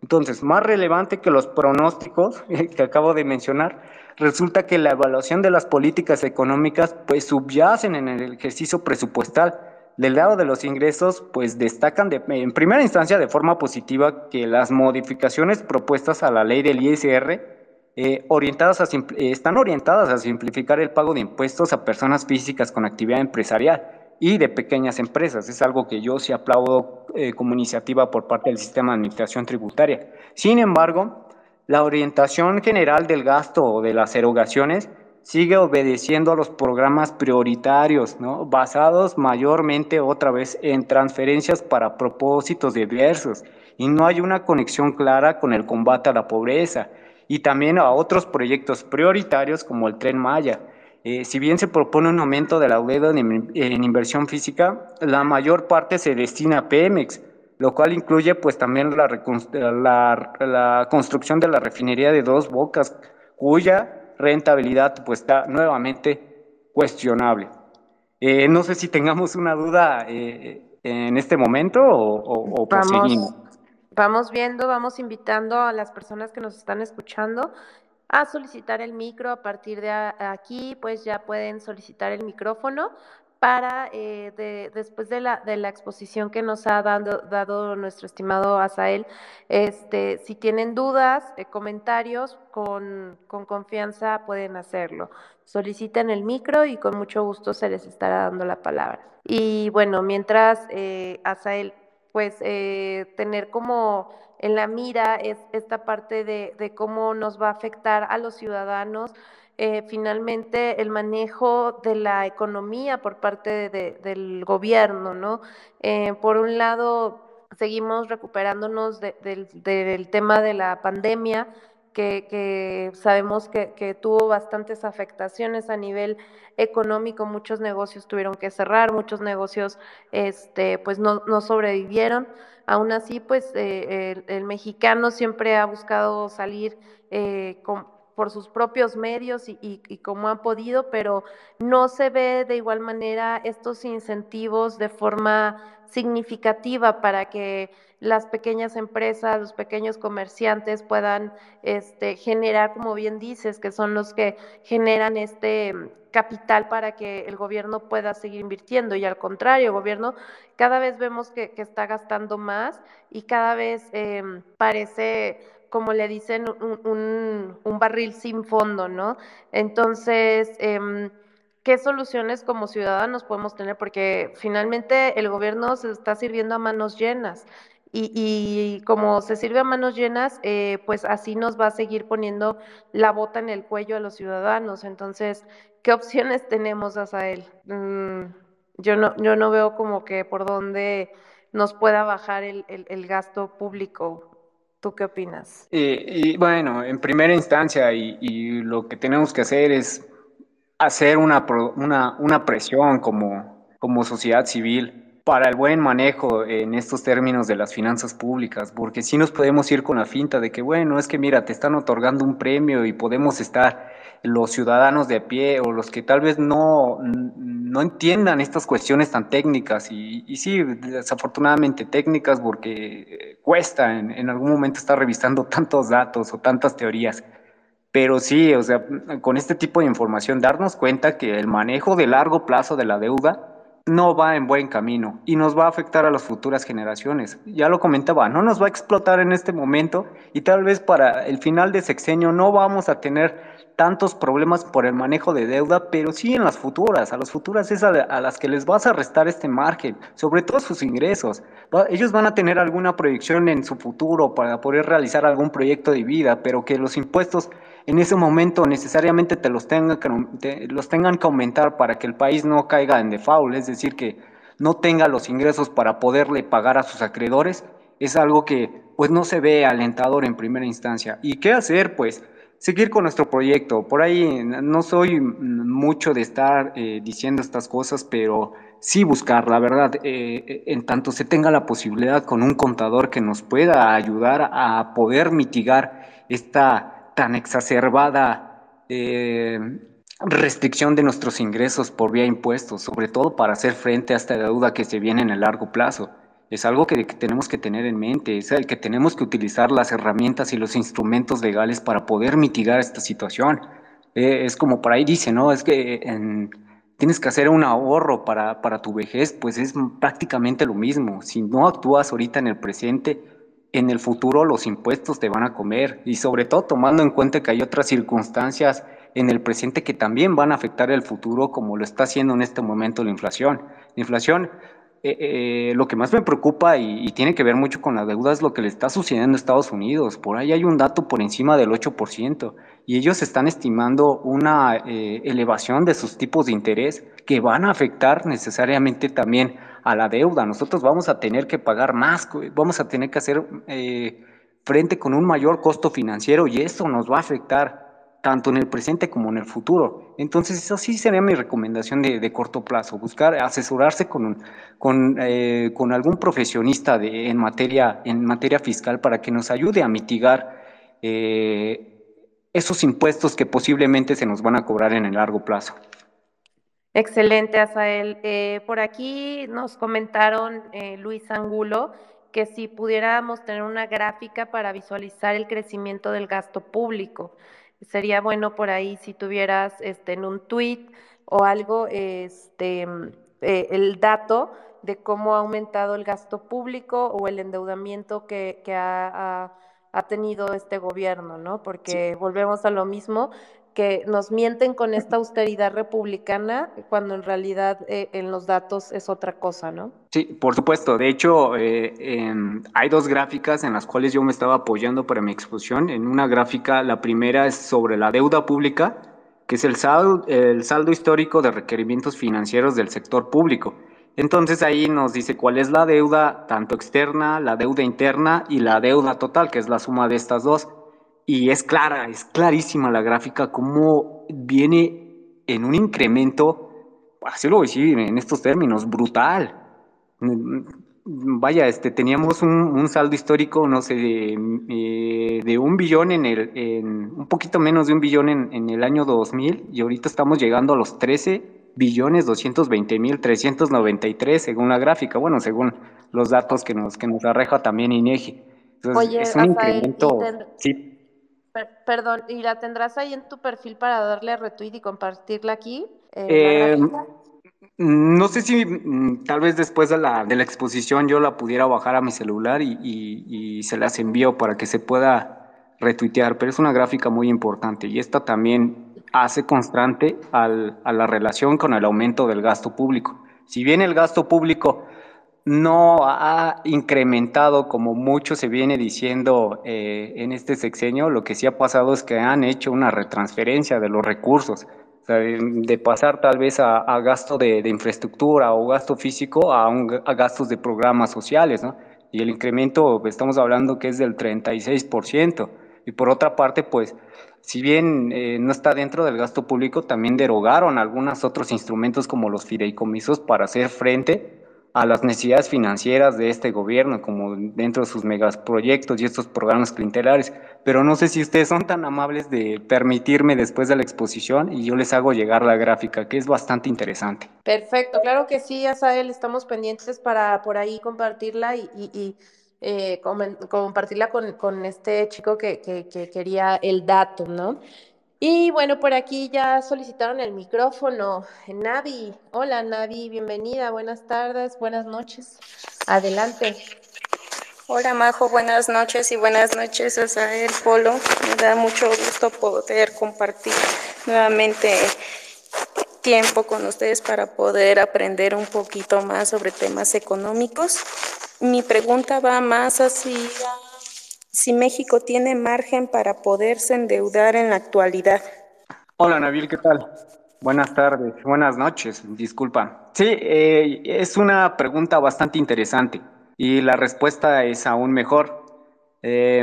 Entonces, más relevante que los pronósticos que acabo de mencionar, resulta que la evaluación de las políticas económicas pues subyacen en el ejercicio presupuestal del lado de los ingresos, pues destacan de, en primera instancia de forma positiva que las modificaciones propuestas a la ley del ISR eh, orientadas eh, están orientadas a simplificar el pago de impuestos a personas físicas con actividad empresarial y de pequeñas empresas. Es algo que yo sí aplaudo eh, como iniciativa por parte del sistema de administración tributaria. Sin embargo, la orientación general del gasto o de las erogaciones sigue obedeciendo a los programas prioritarios, ¿no? basados mayormente otra vez en transferencias para propósitos diversos y no hay una conexión clara con el combate a la pobreza y también a otros proyectos prioritarios como el tren Maya. Eh, si bien se propone un aumento de la deuda en, inversión física, la mayor parte se destina a Pemex, lo cual incluye pues también la, la, la construcción de la refinería de dos bocas, cuya rentabilidad pues está nuevamente cuestionable. Eh, no sé si tengamos una duda eh, en este momento o, o, vamos, Vamos viendo, vamos invitando a las personas que nos están escuchando a solicitar el micro. A partir de aquí, pues ya pueden solicitar el micrófono para eh, después de la, de la exposición que nos ha dado, dado nuestro estimado Asael, este, si tienen dudas, eh, comentarios, con, con, confianza pueden hacerlo. Soliciten el micro y con mucho gusto se les estará dando la palabra. Y bueno, mientras eh, Asael, pues eh, tener como en la mira es esta parte de, de cómo nos va a afectar a los ciudadanos eh, finalmente el manejo de la economía por parte del gobierno, ¿no? Eh, por un lado, seguimos recuperándonos del tema de la pandemia, que, sabemos que, tuvo bastantes afectaciones a nivel económico, muchos negocios tuvieron que cerrar, muchos negocios este, pues no, sobrevivieron. Aún así, pues eh, el, mexicano siempre ha buscado salir con por sus propios medios y, y, como ha podido, pero no se ve de igual manera estos incentivos de forma significativa para que las pequeñas empresas, los pequeños comerciantes puedan este, generar, como bien dices, que son los que generan este capital para que el gobierno pueda seguir invirtiendo. Y al contrario, el gobierno cada vez vemos que, está gastando más y cada vez em, parece como le dicen, un, un, barril sin fondo, ¿no? Entonces, em, ¿qué soluciones como ciudadanos podemos tener? Porque finalmente el gobierno se está sirviendo a manos llenas. Y, y, como se sirve a manos llenas, eh, pues así nos va a seguir poniendo la bota en el cuello a los ciudadanos. Entonces, ¿qué opciones tenemos, Azael? Mm, yo, no, yo no veo como que por dónde nos pueda bajar el, el gasto público ¿Tú qué opinas? y bueno, en primera instancia, y, lo que tenemos que hacer es hacer una, una, una presión como, como sociedad civil para el buen manejo en estos términos de las finanzas públicas, porque si nos podemos ir con la finta de que, bueno, es que mira, te están otorgando un premio y podemos estar los ciudadanos de a pie o los que tal vez no, no entiendan estas cuestiones tan técnicas y, y sí, desafortunadamente técnicas porque cuesta en, en algún momento estar revisando tantos datos o tantas teorías. Pero sí, o sea, con este tipo de información, darnos cuenta que el manejo de largo plazo de la deuda no va en buen camino y nos va a afectar a las futuras generaciones. Ya lo comentaba, no nos va a explotar en este momento y tal vez para el final de sexenio no vamos a tener tantos problemas por el manejo de deuda, pero sí en las futuras. A las futuras es a, las que les vas a restar este margen, sobre todo sus ingresos. Ellos van a tener alguna proyección en su futuro para poder realizar algún proyecto de vida, pero que los impuestos en ese momento necesariamente te los, tenga que, los tengan que aumentar para que el país no caiga en default, es decir, que no tenga los ingresos para poderle pagar a sus acreedores, es algo que pues no se ve alentador en primera instancia. ¿Y qué hacer? Pues seguir con nuestro proyecto. Por ahí no soy mucho de estar eh, diciendo estas cosas, pero sí buscar, la verdad, eh, en tanto se tenga la posibilidad con un contador que nos pueda ayudar a poder mitigar esta tan exacerbada eh, restricción de nuestros ingresos por vía impuestos, sobre todo para hacer frente a esta deuda que se viene en el largo plazo. Es algo que, tenemos que tener en mente, es el que tenemos que utilizar las herramientas y los instrumentos legales para poder mitigar esta situación. Eh, es como por ahí dice, ¿no? Es que en, tienes que hacer un ahorro para, para tu vejez, pues es prácticamente lo mismo. Si no actúas ahorita en el presente, en el futuro los impuestos te van a comer y sobre todo tomando en cuenta que hay otras circunstancias en el presente que también van a afectar el futuro como lo está haciendo en este momento la inflación. La inflación, eh, eh, lo que más me preocupa y, tiene que ver mucho con la deuda es lo que le está sucediendo a Estados Unidos. Por ahí hay un dato por encima del 8% y ellos están estimando una eh, elevación de sus tipos de interés que van a afectar necesariamente también a la deuda. Nosotros vamos a tener que pagar más, vamos a tener que hacer eh, frente con un mayor costo financiero y eso nos va a afectar tanto en el presente como en el futuro. Entonces, eso sí sería mi recomendación de, de corto plazo, buscar asesorarse con, con, eh, con algún profesionista de, en, materia, en materia fiscal para que nos ayude a mitigar eh, esos impuestos que posiblemente se nos van a cobrar en el largo plazo. Excelente, Asael. Eh, por aquí nos comentaron Luis Angulo que si pudiéramos tener una gráfica para visualizar el crecimiento del gasto público, sería bueno por ahí si tuvieras este, en un tweet o algo este, eh, el dato de cómo ha aumentado el gasto público o el endeudamiento que, que ha, ha, ha, tenido este gobierno, ¿no? Porque sí. volvemos a lo mismo, que nos mienten con esta austeridad republicana cuando en realidad eh, en los datos es otra cosa, ¿no? Sí, por supuesto. De hecho, eh, hay dos gráficas en las cuales yo me estaba apoyando para mi exposición. En una gráfica, la primera es sobre la deuda pública, que es el saldo, el saldo histórico de requerimientos financieros del sector público. Entonces ahí nos dice cuál es la deuda, tanto externa, la deuda interna y la deuda total, que es la suma de estas dos. Y es clara, es clarísima la gráfica, cómo viene en un incremento, así lo voy a decir en estos términos, brutal. Vaya, este, teníamos un, un saldo histórico, no sé, de, eh, de un billón en el, en, un poquito menos de un billón en, en, el año 2000 y ahorita estamos llegando a los 13 billones 220 mil 393 según la gráfica, bueno, según los datos que nos, que nos arreja también INEGI. Entonces, Oye, es un incremento, sí, Perdón, ¿y la tendrás ahí en tu perfil para darle retweet y compartirla aquí? Eh, eh, no sé si mm, tal vez después de la, de la, exposición yo la pudiera bajar a mi celular y, y, y, se las envío para que se pueda retuitear, pero es una gráfica muy importante y esta también hace constante al, a la relación con el aumento del gasto público. Si bien el gasto público no ha incrementado como mucho se viene diciendo eh, en este sexenio, lo que sí ha pasado es que han hecho una retransferencia de los recursos, de, pasar tal vez a, gasto de, de, infraestructura o gasto físico a, un, a, gastos de programas sociales. Y el incremento, estamos hablando que es del 36%. Y por otra parte, pues, si bien eh, no está dentro del gasto público, también derogaron algunos otros instrumentos como los fideicomisos para hacer frente a las necesidades financieras de este gobierno, como dentro de sus megaproyectos y estos programas clientelares. Pero no sé si ustedes son tan amables de permitirme después de la exposición y yo les hago llegar la gráfica, que es bastante interesante. Perfecto, claro que sí, Asael, estamos pendientes para por ahí compartirla y, eh, compartirla con, este chico que quería el dato, ¿no? Y bueno, por aquí ya solicitaron el micrófono. Navi, hola Navi, bienvenida, buenas tardes, buenas noches. Adelante. Hola Majo, buenas noches y buenas noches a el Polo. Me da mucho gusto poder compartir nuevamente tiempo con ustedes para poder aprender un poquito más sobre temas económicos. Mi pregunta va más así si México tiene margen para poderse endeudar en la actualidad. Hola Nabil, ¿qué tal? Buenas tardes, buenas noches, disculpa. Sí, eh, es una pregunta bastante interesante y la respuesta es aún mejor. Eh,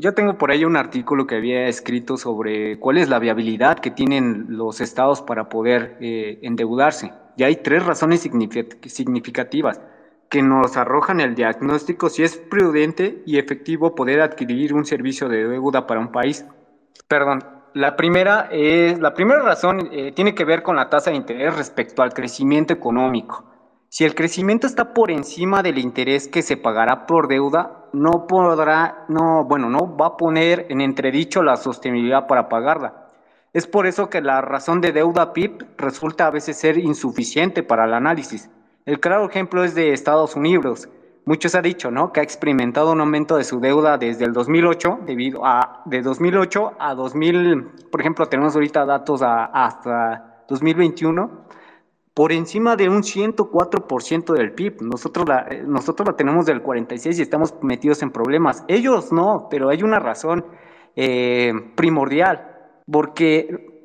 yo tengo por ahí un artículo que había escrito sobre cuál es la viabilidad que tienen los estados para poder eh, endeudarse. Y hay tres razones significativas que nos arrojan el diagnóstico si es prudente y efectivo poder adquirir un servicio de deuda para un país. Perdón, la primera, es, la primera razón eh, tiene que ver con la tasa de interés respecto al crecimiento económico. Si el crecimiento está por encima del interés que se pagará por deuda, no podrá, no, bueno, no va a poner en entredicho la sostenibilidad para pagarla. Es por eso que la razón de deuda PIB resulta a veces ser insuficiente para el análisis. El claro ejemplo es de Estados Unidos. Muchos han dicho, ¿no? Que ha experimentado un aumento de su deuda desde el 2008, debido a, de 2008 a 2000, por ejemplo, tenemos ahorita datos hasta 2021, por encima de un 104% del PIB. Nosotros la, nosotros la tenemos del 46 y estamos metidos en problemas. Ellos no, pero hay una razón eh, primordial, porque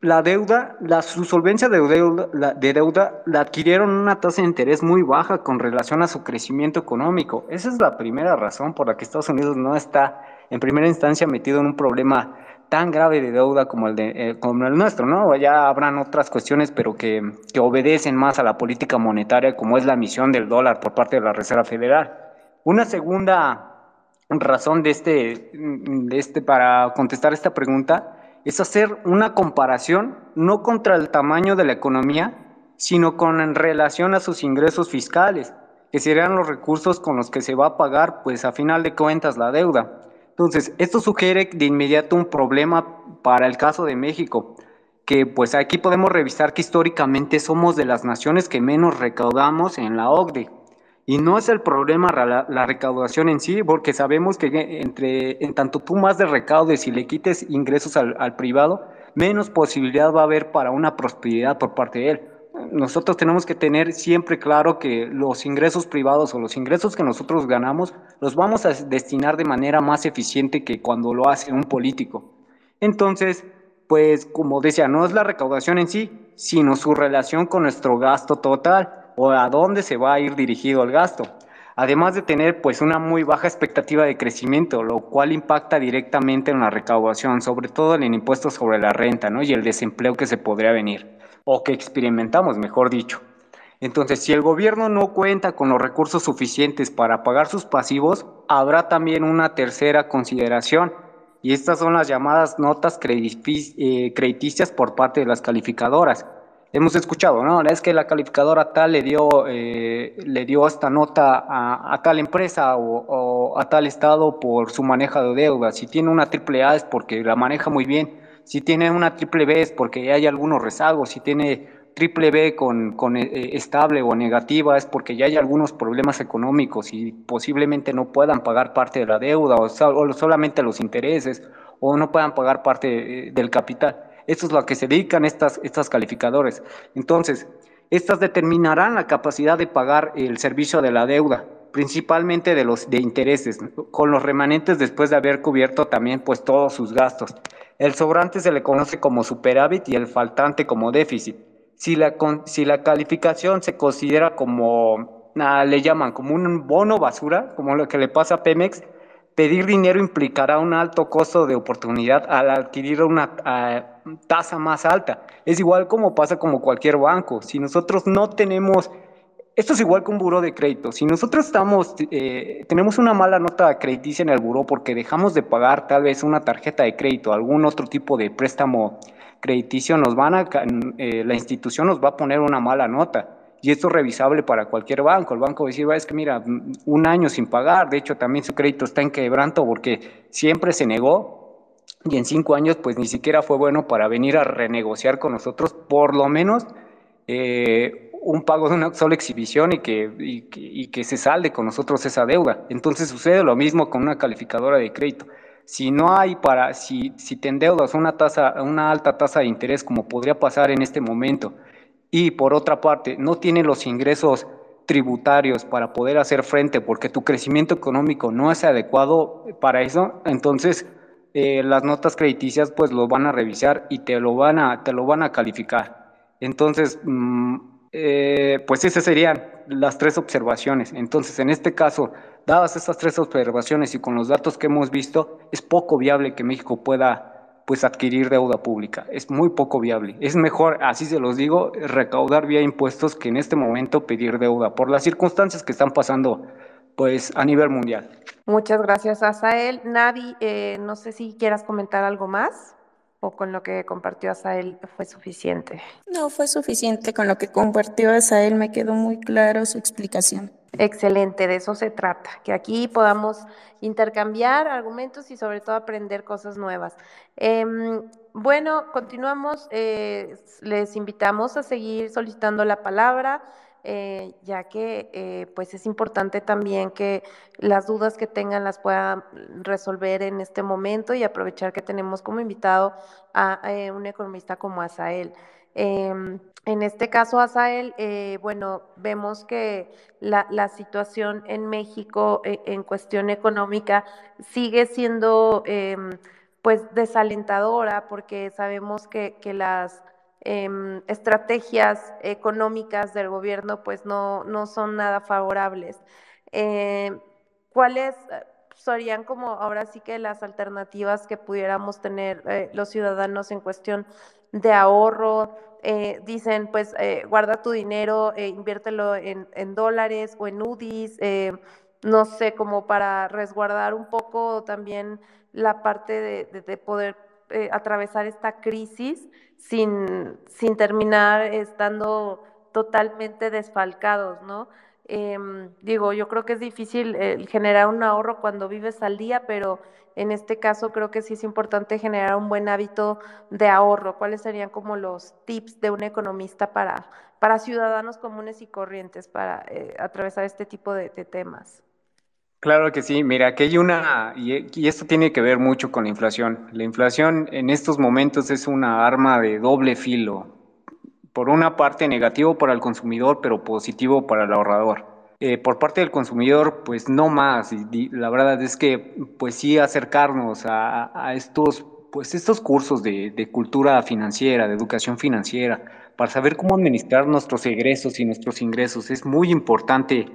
la deuda, la, su solvencia de deuda, la, de deuda la adquirieron una tasa de interés muy baja con relación a su crecimiento económico. Esa es la primera razón por la que Estados Unidos no está en primera instancia metido en un problema tan grave de deuda como el, de, eh, como el nuestro, ¿no? Ya habrán otras cuestiones, pero que, que obedecen más a la política monetaria, como es la emisión del dólar por parte de la Reserva Federal. Una segunda razón de este, de este para contestar esta pregunta es hacer una comparación no contra el tamaño de la economía, sino con en relación a sus ingresos fiscales, que serían los recursos con los que se va a pagar, pues a final de cuentas, la deuda. Entonces, esto sugiere de inmediato un problema para el caso de México, que pues aquí podemos revisar que históricamente somos de las naciones que menos recaudamos en la OCDE. Y no es el problema la, recaudación en sí, porque sabemos que entre, en tanto tú más de recaudes y le quites ingresos al, al privado, menos posibilidad va a haber para una prosperidad por parte de él. Nosotros tenemos que tener siempre claro que los ingresos privados o los ingresos que nosotros ganamos los vamos a destinar de manera más eficiente que cuando lo hace un político. Entonces, pues como decía, no es la recaudación en sí, sino su relación con nuestro gasto total o a dónde se va a ir dirigido el gasto. Además de tener pues una muy baja expectativa de crecimiento, lo cual impacta directamente en la recaudación, sobre todo en el impuesto sobre la renta, ¿no? Y el desempleo que se podría venir, o que experimentamos, mejor dicho. Entonces, si el gobierno no cuenta con los recursos suficientes para pagar sus pasivos, habrá también una tercera consideración, y estas son las llamadas notas eh, crediticias por parte de las calificadoras hemos escuchado, ¿no? Es que la calificadora tal le dio, eh, le dio esta nota a, tal empresa o, a tal estado por su manejo de deuda. Si tiene una triple A es porque la maneja muy bien. Si tiene una triple B es porque hay algunos rezagos. Si tiene triple B con, eh, estable o negativa es porque ya hay algunos problemas económicos y posiblemente no puedan pagar parte de la deuda o, o solamente los intereses o no puedan pagar parte eh, del capital. Esto es lo que se dedican estas, estas calificadores. Entonces, estas determinarán la capacidad de pagar el servicio de la deuda, principalmente de los de intereses, con los remanentes después de haber cubierto también pues todos sus gastos. El sobrante se le conoce como superávit y el faltante como déficit. Si la, si la calificación se considera como, le llaman como un bono basura, como lo que le pasa a Pemex, pedir dinero implicará un alto costo de oportunidad al adquirir una tasa más alta. Es igual como pasa como cualquier banco. Si nosotros no tenemos esto es igual que un buró de crédito. Si nosotros estamos, eh, tenemos una mala nota crediticia en el buró porque dejamos de pagar tal vez una tarjeta de crédito, algún otro tipo de préstamo crediticio, nos van a, eh, la institución nos va a poner una mala nota. Y esto es revisable para cualquier banco. El banco va a decir, es que mira, un año sin pagar, de hecho también su crédito está en quebranto porque siempre se negó y en cinco años pues ni siquiera fue bueno para venir a renegociar con nosotros, por lo menos eh, un pago de una sola exhibición y que, y, que se salde con nosotros esa deuda. Entonces sucede lo mismo con una calificadora de crédito. Si no hay para, si, si te endeudas una tasa, una alta tasa de interés como podría pasar en este momento, y por otra parte no tiene los ingresos tributarios para poder hacer frente porque tu crecimiento económico no es adecuado para eso, entonces eh, las notas crediticias pues lo van a revisar y te lo van a, te lo van a calificar. Entonces, mm, eh, pues esas serían las tres observaciones. Entonces, en este caso, dadas estas tres observaciones y con los datos que hemos visto, es poco viable que México pueda pues adquirir deuda pública. Es muy poco viable. Es mejor, así se los digo, recaudar vía impuestos que en este momento pedir deuda por las circunstancias que están pasando pues a nivel mundial. Muchas gracias, Asael. Navi, eh, no sé si quieras comentar algo más o con lo que compartió Asael fue suficiente. No, fue suficiente. Con lo que compartió Asael me quedó muy claro su explicación. Excelente, de eso se trata, que aquí podamos intercambiar argumentos y sobre todo aprender cosas nuevas. Em, bueno, continuamos, eh, les invitamos a seguir solicitando la palabra. Eh, ya que eh, pues es importante también que las dudas que tengan las puedan resolver en este momento y aprovechar que tenemos como invitado a, un economista como Asael. Em, en este caso, Asael, eh, bueno, vemos que la, situación en México eh, en cuestión económica sigue siendo em, pues desalentadora porque sabemos que, las em, estrategias económicas del gobierno pues no, no son nada favorables. ¿Cuáles serían como ahora sí que las alternativas que pudiéramos tener eh, los ciudadanos en cuestión de ahorro? Eh, dicen, pues eh, guarda tu dinero, eh, inviértelo en, dólares o en UDIs, no sé, como para resguardar un poco también la parte de, poder atravesar esta crisis sin, sin terminar estando totalmente desfalcados, ¿no? Em, digo, yo creo que es difícil generar un ahorro cuando vives al día, pero en este caso creo que sí es importante generar un buen hábito de ahorro. ¿Cuáles serían como los tips de un economista para, para ciudadanos comunes y corrientes para eh, atravesar este tipo de, temas? Claro que sí, mira, que hay una, y, y, esto tiene que ver mucho con la inflación. La inflación en estos momentos es una arma de doble filo. Por una parte negativo para el consumidor, pero positivo para el ahorrador. Eh, por parte del consumidor, pues no más. Y, la verdad es que, pues sí, acercarnos a, estos, pues estos cursos de, cultura financiera, de educación financiera, para saber cómo administrar nuestros egresos y nuestros ingresos. Es muy importante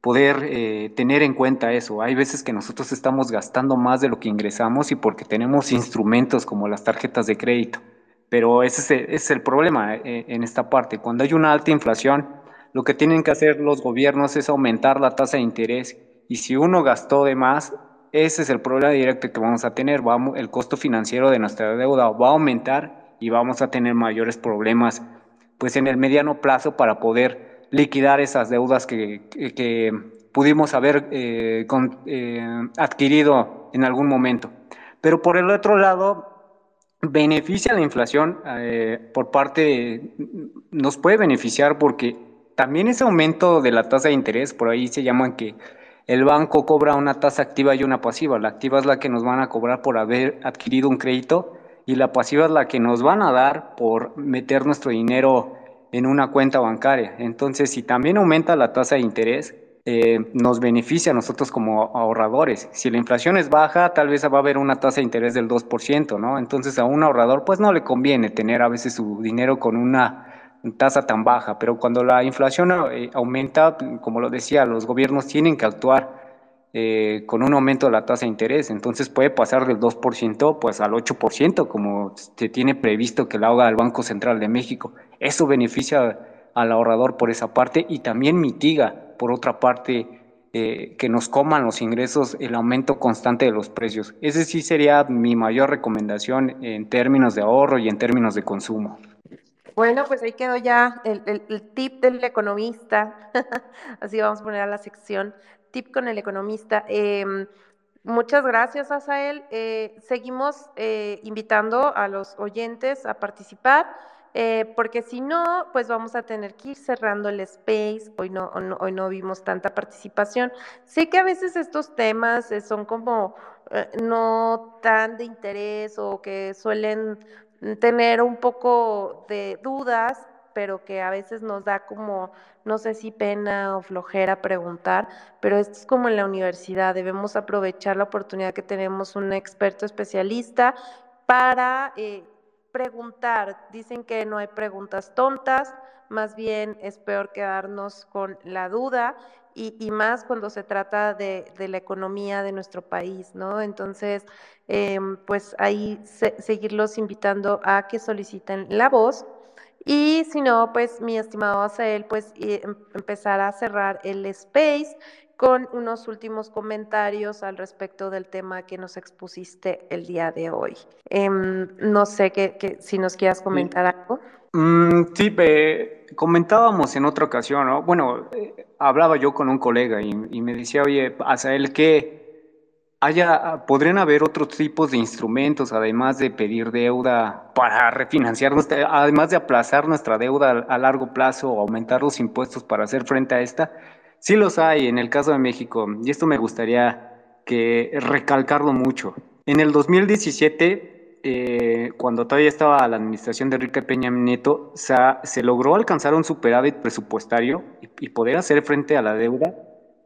poder eh, tener en cuenta eso. Hay veces que nosotros estamos gastando más de lo que ingresamos y porque tenemos instrumentos como las tarjetas de crédito. Pero ese es el problema eh, en esta parte. Cuando hay una alta inflación, lo que tienen que hacer los gobiernos es aumentar la tasa de interés y si uno gastó de más, ese es el problema directo que vamos a tener. Vamos, el costo financiero de nuestra deuda va a aumentar y vamos a tener mayores problemas pues en el mediano plazo para poder liquidar esas deudas que, pudimos haber eh, eh, adquirido en algún momento. Pero por el otro lado, beneficia la inflación eh, por parte, nos puede beneficiar porque también ese aumento de la tasa de interés, por ahí se llaman que el banco cobra una tasa activa y una pasiva. La activa es la que nos van a cobrar por haber adquirido un crédito y la pasiva es la que nos van a dar por meter nuestro dinero en una cuenta bancaria. Entonces, si también aumenta la tasa de interés, eh, nos beneficia a nosotros como ahorradores. Si la inflación es baja, tal vez va a haber una tasa de interés del 2%, ¿no? Entonces a un ahorrador pues no le conviene tener a veces su dinero con una tasa tan baja, pero cuando la inflación eh, aumenta, como lo decía, los gobiernos tienen que actuar eh, con un aumento de la tasa de interés, entonces puede pasar del 2% pues al 8%, como se tiene previsto que la haga el Banco Central de México. Eso beneficia al ahorrador por esa parte y también mitiga, por otra parte, eh, que nos coman los ingresos el aumento constante de los precios. Ese sí sería mi mayor recomendación en términos de ahorro y en términos de consumo. Bueno, pues ahí quedó ya el, tip del economista. Así vamos a poner a la sección tip con el economista. Em, muchas gracias, Asael. Eh, seguimos eh, invitando a los oyentes a participar. Eh, porque si no, pues vamos a tener que ir cerrando el space. Hoy no, hoy no vimos tanta participación. Sé que a veces estos temas eh, son como eh, no tan de interés o que suelen tener un poco de dudas, pero que a veces nos da como, no sé si pena o flojera preguntar, pero esto es como en la universidad, debemos aprovechar la oportunidad que tenemos un experto especialista para preguntar. Dicen que no hay preguntas tontas, más bien es peor quedarnos con la duda y, más cuando se trata de, la economía de nuestro país, ¿no? Entonces, em, pues ahí seguirlos invitando a que soliciten la voz. Y si no, pues mi estimado Azael, pues em, empezar a cerrar el space con unos últimos comentarios al respecto del tema que nos expusiste el día de hoy. Em, no sé que, si nos quieras comentar algo. Mm, sí, comentábamos en otra ocasión, ¿no? Bueno, eh, hablaba yo con un colega y, me decía, oye, hasta el que haya, podrían haber otros tipos de instrumentos, además de pedir deuda para refinanciar, además de aplazar nuestra deuda a largo plazo o aumentar los impuestos para hacer frente a esta Sí los hay en el caso de México, y esto me gustaría que recalcarlo mucho. En el 2017, eh, cuando todavía estaba la administración de Enrique Peña Nieto, se, logró alcanzar un superávit presupuestario y, poder hacer frente a la deuda,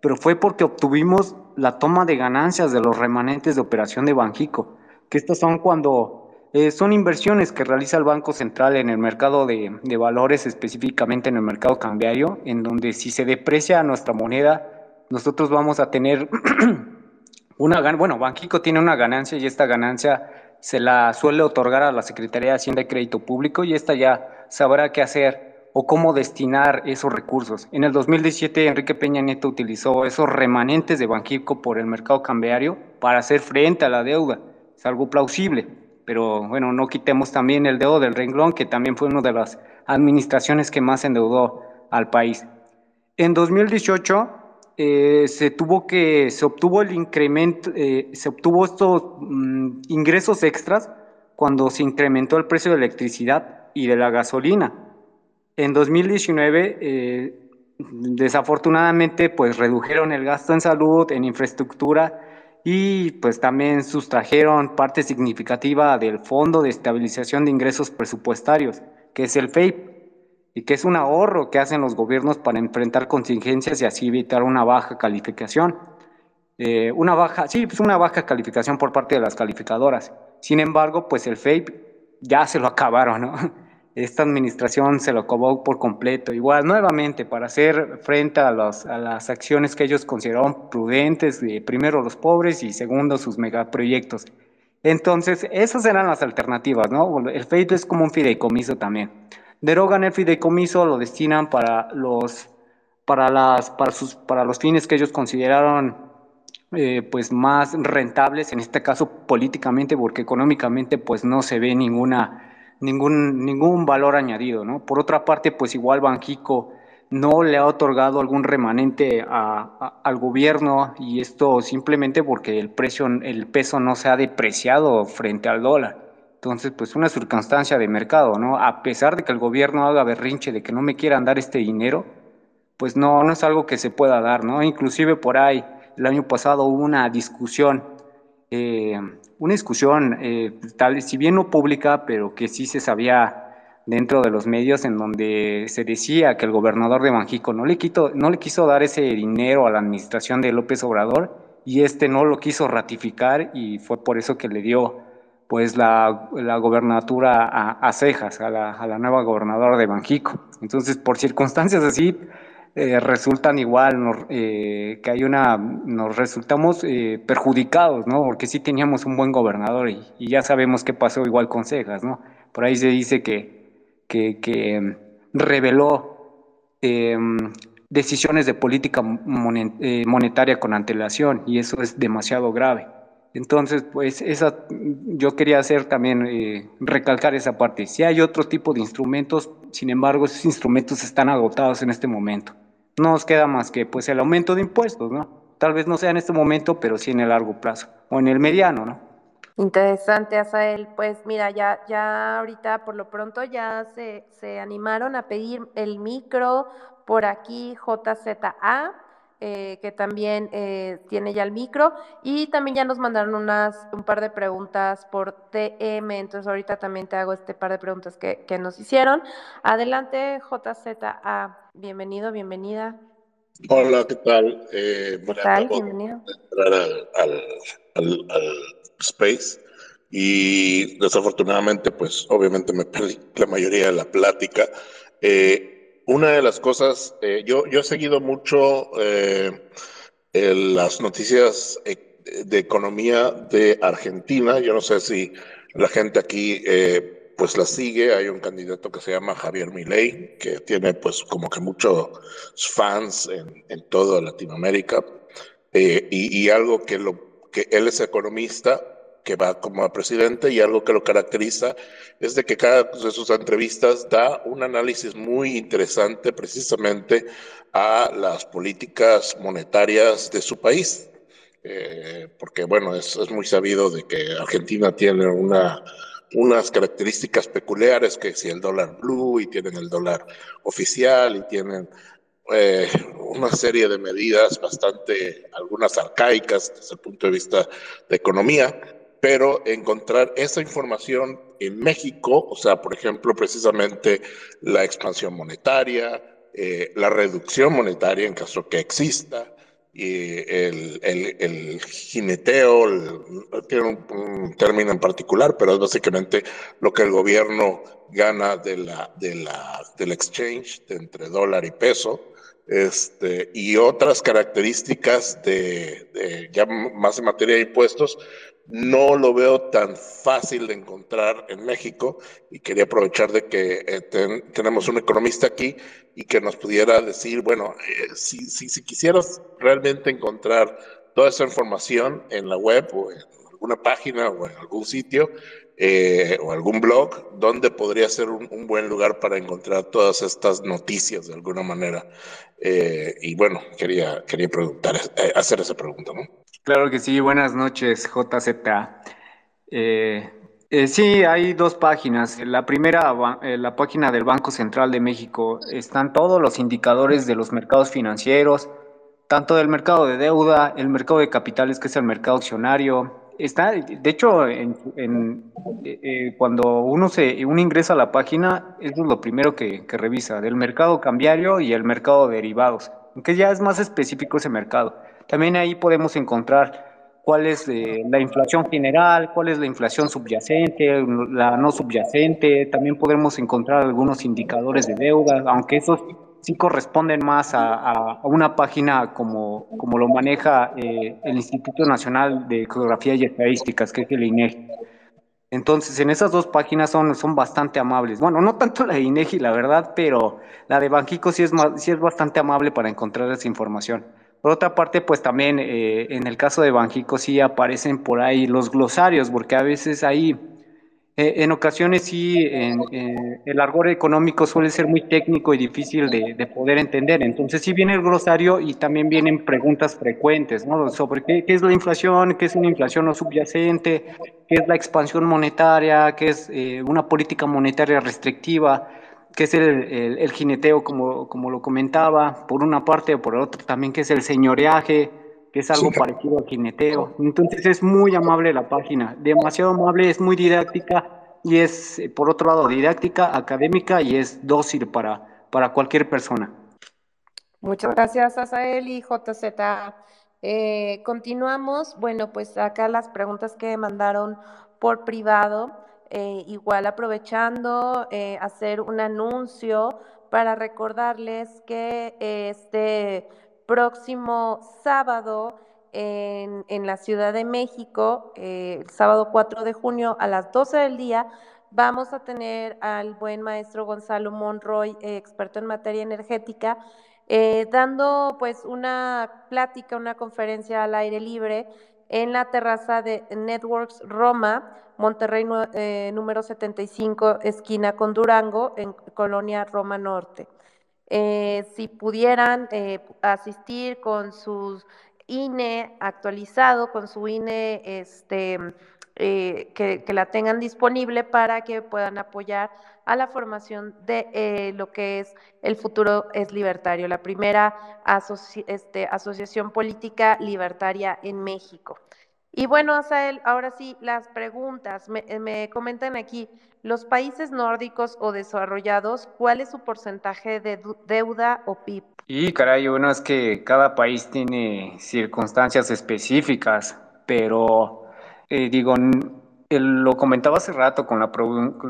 pero fue porque obtuvimos la toma de ganancias de los remanentes de operación de Banjico, que estos son cuando eh, son inversiones que realiza el Banco Central en el mercado de, valores, específicamente en el mercado cambiario, en donde si se deprecia nuestra moneda, nosotros vamos a tener una ganancia, bueno, Banquico tiene una ganancia y esta ganancia se la suele otorgar a la Secretaría de Hacienda y Crédito Público y esta ya sabrá qué hacer o cómo destinar esos recursos. En el 2017, Enrique Peña Nieto utilizó esos remanentes de Banquico por el mercado cambiario para hacer frente a la deuda. Es algo plausible pero bueno, no quitemos también el dedo del renglón, que también fue una de las administraciones que más endeudó al país. En 2018 eh, se tuvo que, se obtuvo el incremento, eh, se obtuvo estos mm, ingresos extras cuando se incrementó el precio de electricidad y de la gasolina. En 2019, eh, desafortunadamente, pues redujeron el gasto en salud, en infraestructura, y pues también sustrajeron parte significativa del Fondo de Estabilización de Ingresos Presupuestarios, que es el FEIP, y que es un ahorro que hacen los gobiernos para enfrentar contingencias y así evitar una baja calificación. Eh, una baja, sí, pues una baja calificación por parte de las calificadoras. Sin embargo, pues el FEIP ya se lo acabaron, ¿no? Esta administración se lo acabó por completo. Igual, nuevamente, para hacer frente a, a las acciones que ellos consideraron prudentes, de primero los pobres y segundo sus megaproyectos. Entonces, esas eran las alternativas, ¿no? El FEIP es como un fideicomiso también. Derogan el fideicomiso, lo destinan para los, para las, para sus, para los fines que ellos consideraron eh, pues más rentables, en este caso políticamente, porque económicamente pues no se ve ninguna ningún, ningún valor añadido, ¿no? Por otra parte, pues igual Banjico no le ha otorgado algún remanente al gobierno y esto simplemente porque el precio, el peso no se ha depreciado frente al dólar. Entonces, pues una circunstancia de mercado, ¿no? A pesar de que el gobierno haga berrinche de que no me quieran dar este dinero, pues no, no es algo que se pueda dar, ¿no? Inclusive por ahí, el año pasado hubo una discusión eh, una discusión, eh, tal, si bien no pública, pero que sí se sabía dentro de los medios en donde se decía que el gobernador de Banjico no le, quito, no le quiso dar ese dinero a la administración de López Obrador y este no lo quiso ratificar y fue por eso que le dio pues la, la gobernatura a, a Cejas, a la, a la nueva gobernadora de Banjico. Entonces, por circunstancias así, eh, resultan igual, eh, que hay una, nos resultamos eh, perjudicados, ¿no? Porque sí teníamos un buen gobernador y, ya sabemos qué pasó igual con Cejas, ¿no? Por ahí se dice que, que, que reveló em, decisiones de política eh, monetaria con antelación y eso es demasiado grave. Entonces, pues esa, yo quería hacer también, eh, recalcar esa parte. Si hay otro tipo de instrumentos, sin embargo, esos instrumentos están agotados en este momento. No nos queda más que pues el aumento de impuestos, ¿no? Tal vez no sea en este momento, pero sí en el largo plazo o en el mediano, ¿no? Interesante, Asael. Pues mira, ya, ya ahorita por lo pronto ya se, se animaron a pedir el micro por aquí JZA eh, que también eh, tiene ya el micro, y también ya nos mandaron unas, un par de preguntas por TM, entonces ahorita también te hago este par de preguntas que, que nos hicieron. Adelante, JZA, bienvenido, bienvenida. Hola, ¿qué tal? Eh, ¿Qué tal? Bienvenido. Entrar al, al, al, space y desafortunadamente, pues obviamente me perdí la mayoría de la plática. Eh, una de las cosas, eh, yo, yo he seguido mucho eh, las noticias eh, de economía de Argentina. Yo no sé si la gente aquí pues la sigue. Hay un candidato que se llama Javier Milei, que tiene pues como que muchos fans en, en toda Latinoamérica. Y, y, algo que, lo, que él es economista que va como presidente y algo que lo caracteriza es de que cada de sus entrevistas da un análisis muy interesante precisamente a las políticas monetarias de su país. Eh, porque bueno, es, es, muy sabido de que Argentina tiene una, unas características peculiares, que si el dólar blue y tienen el dólar oficial y tienen eh, una serie de medidas bastante, algunas arcaicas desde el punto de vista de economía, pero encontrar esa información en México, o sea, por ejemplo, precisamente la expansión monetaria, eh, la reducción monetaria en caso que exista, y el, el, el jineteo, tiene un, término en particular, pero es básicamente lo que el gobierno gana de la, de la, del exchange de entre dólar y peso, este, y otras características de, de, ya más en materia de impuestos, no lo veo tan fácil de encontrar en México. Y quería aprovechar de que eh, tenemos un economista aquí y que nos pudiera decir, bueno, eh, si, si, si, quisieras realmente encontrar toda esa información en la web o en alguna página o en algún sitio eh, o algún blog, ¿dónde podría ser un, buen lugar para encontrar todas estas noticias de alguna manera? y bueno, quería, quería preguntar, hacer esa pregunta, ¿no? Claro que sí, buenas noches, JZ. Eh, eh, sí, hay dos páginas. La primera, eh, la página del Banco Central de México, están todos los indicadores de los mercados financieros, tanto del mercado de deuda, el mercado de capitales, que es el mercado accionario. Está, de hecho, en, eh, cuando uno, se, uno ingresa a la página, eso es lo primero que, que revisa, del mercado cambiario y el mercado de derivados, aunque ya es más específico ese mercado. También ahí podemos encontrar cuál es eh, la inflación general, cuál es la inflación subyacente, la no subyacente. También podemos encontrar algunos indicadores de deuda, aunque esos sí corresponden más a, a una página como, como lo maneja eh, el Instituto Nacional de Geografía y Estadísticas, que es el INEGI. Entonces, en esas dos páginas son, son bastante amables. Bueno, no tanto la de INEGI, la verdad, pero la de Banquico sí es, sí es bastante amable para encontrar esa información. Por otra parte, pues también eh, en el caso de Banjico sí aparecen por ahí los glosarios, porque a veces ahí, eh, en ocasiones sí, eh, el argor económico suele ser muy técnico y difícil de, de, poder entender. Entonces sí viene el glosario y también vienen preguntas frecuentes, ¿no? Sobre qué, qué es la inflación, qué es una inflación no subyacente, qué es la expansión monetaria, qué es eh, una política monetaria restrictiva que es el, el, jineteo, como, como lo comentaba, por una parte o por otra también, que es el señoreaje, que es algo sí. parecido al jineteo. Entonces es muy amable la página, demasiado amable, es muy didáctica y es, por otro lado, didáctica, académica y es dócil para, para cualquier persona. Muchas gracias, Asael y JZ. Eh, continuamos. Bueno, pues acá las preguntas que mandaron por privado. Eh, igual aprovechando eh, hacer un anuncio para recordarles que este próximo sábado en, en la Ciudad de México, eh, el sábado 4 de junio a las 12 del día, vamos a tener al buen maestro Gonzalo Monroy, eh, experto en materia energética, eh, dando pues una plática, una conferencia al aire libre en la terraza de Networks Roma, Monterrey eh, número 75, esquina con Durango, en Colonia Roma Norte. Si pudieran asistir con sus INE actualizado, con su INE este, eh, que, la tengan disponible para que puedan apoyar a la formación de eh, lo que es el futuro es libertario, la primera este, asociación política libertaria en México. Y bueno, Asael, ahora sí, las preguntas. Me, eh, me, comentan aquí, los países nórdicos o desarrollados, ¿cuál es su porcentaje de deuda o PIB? Y caray, bueno, es que cada país tiene circunstancias específicas, pero eh, digo, lo comentaba hace rato con la,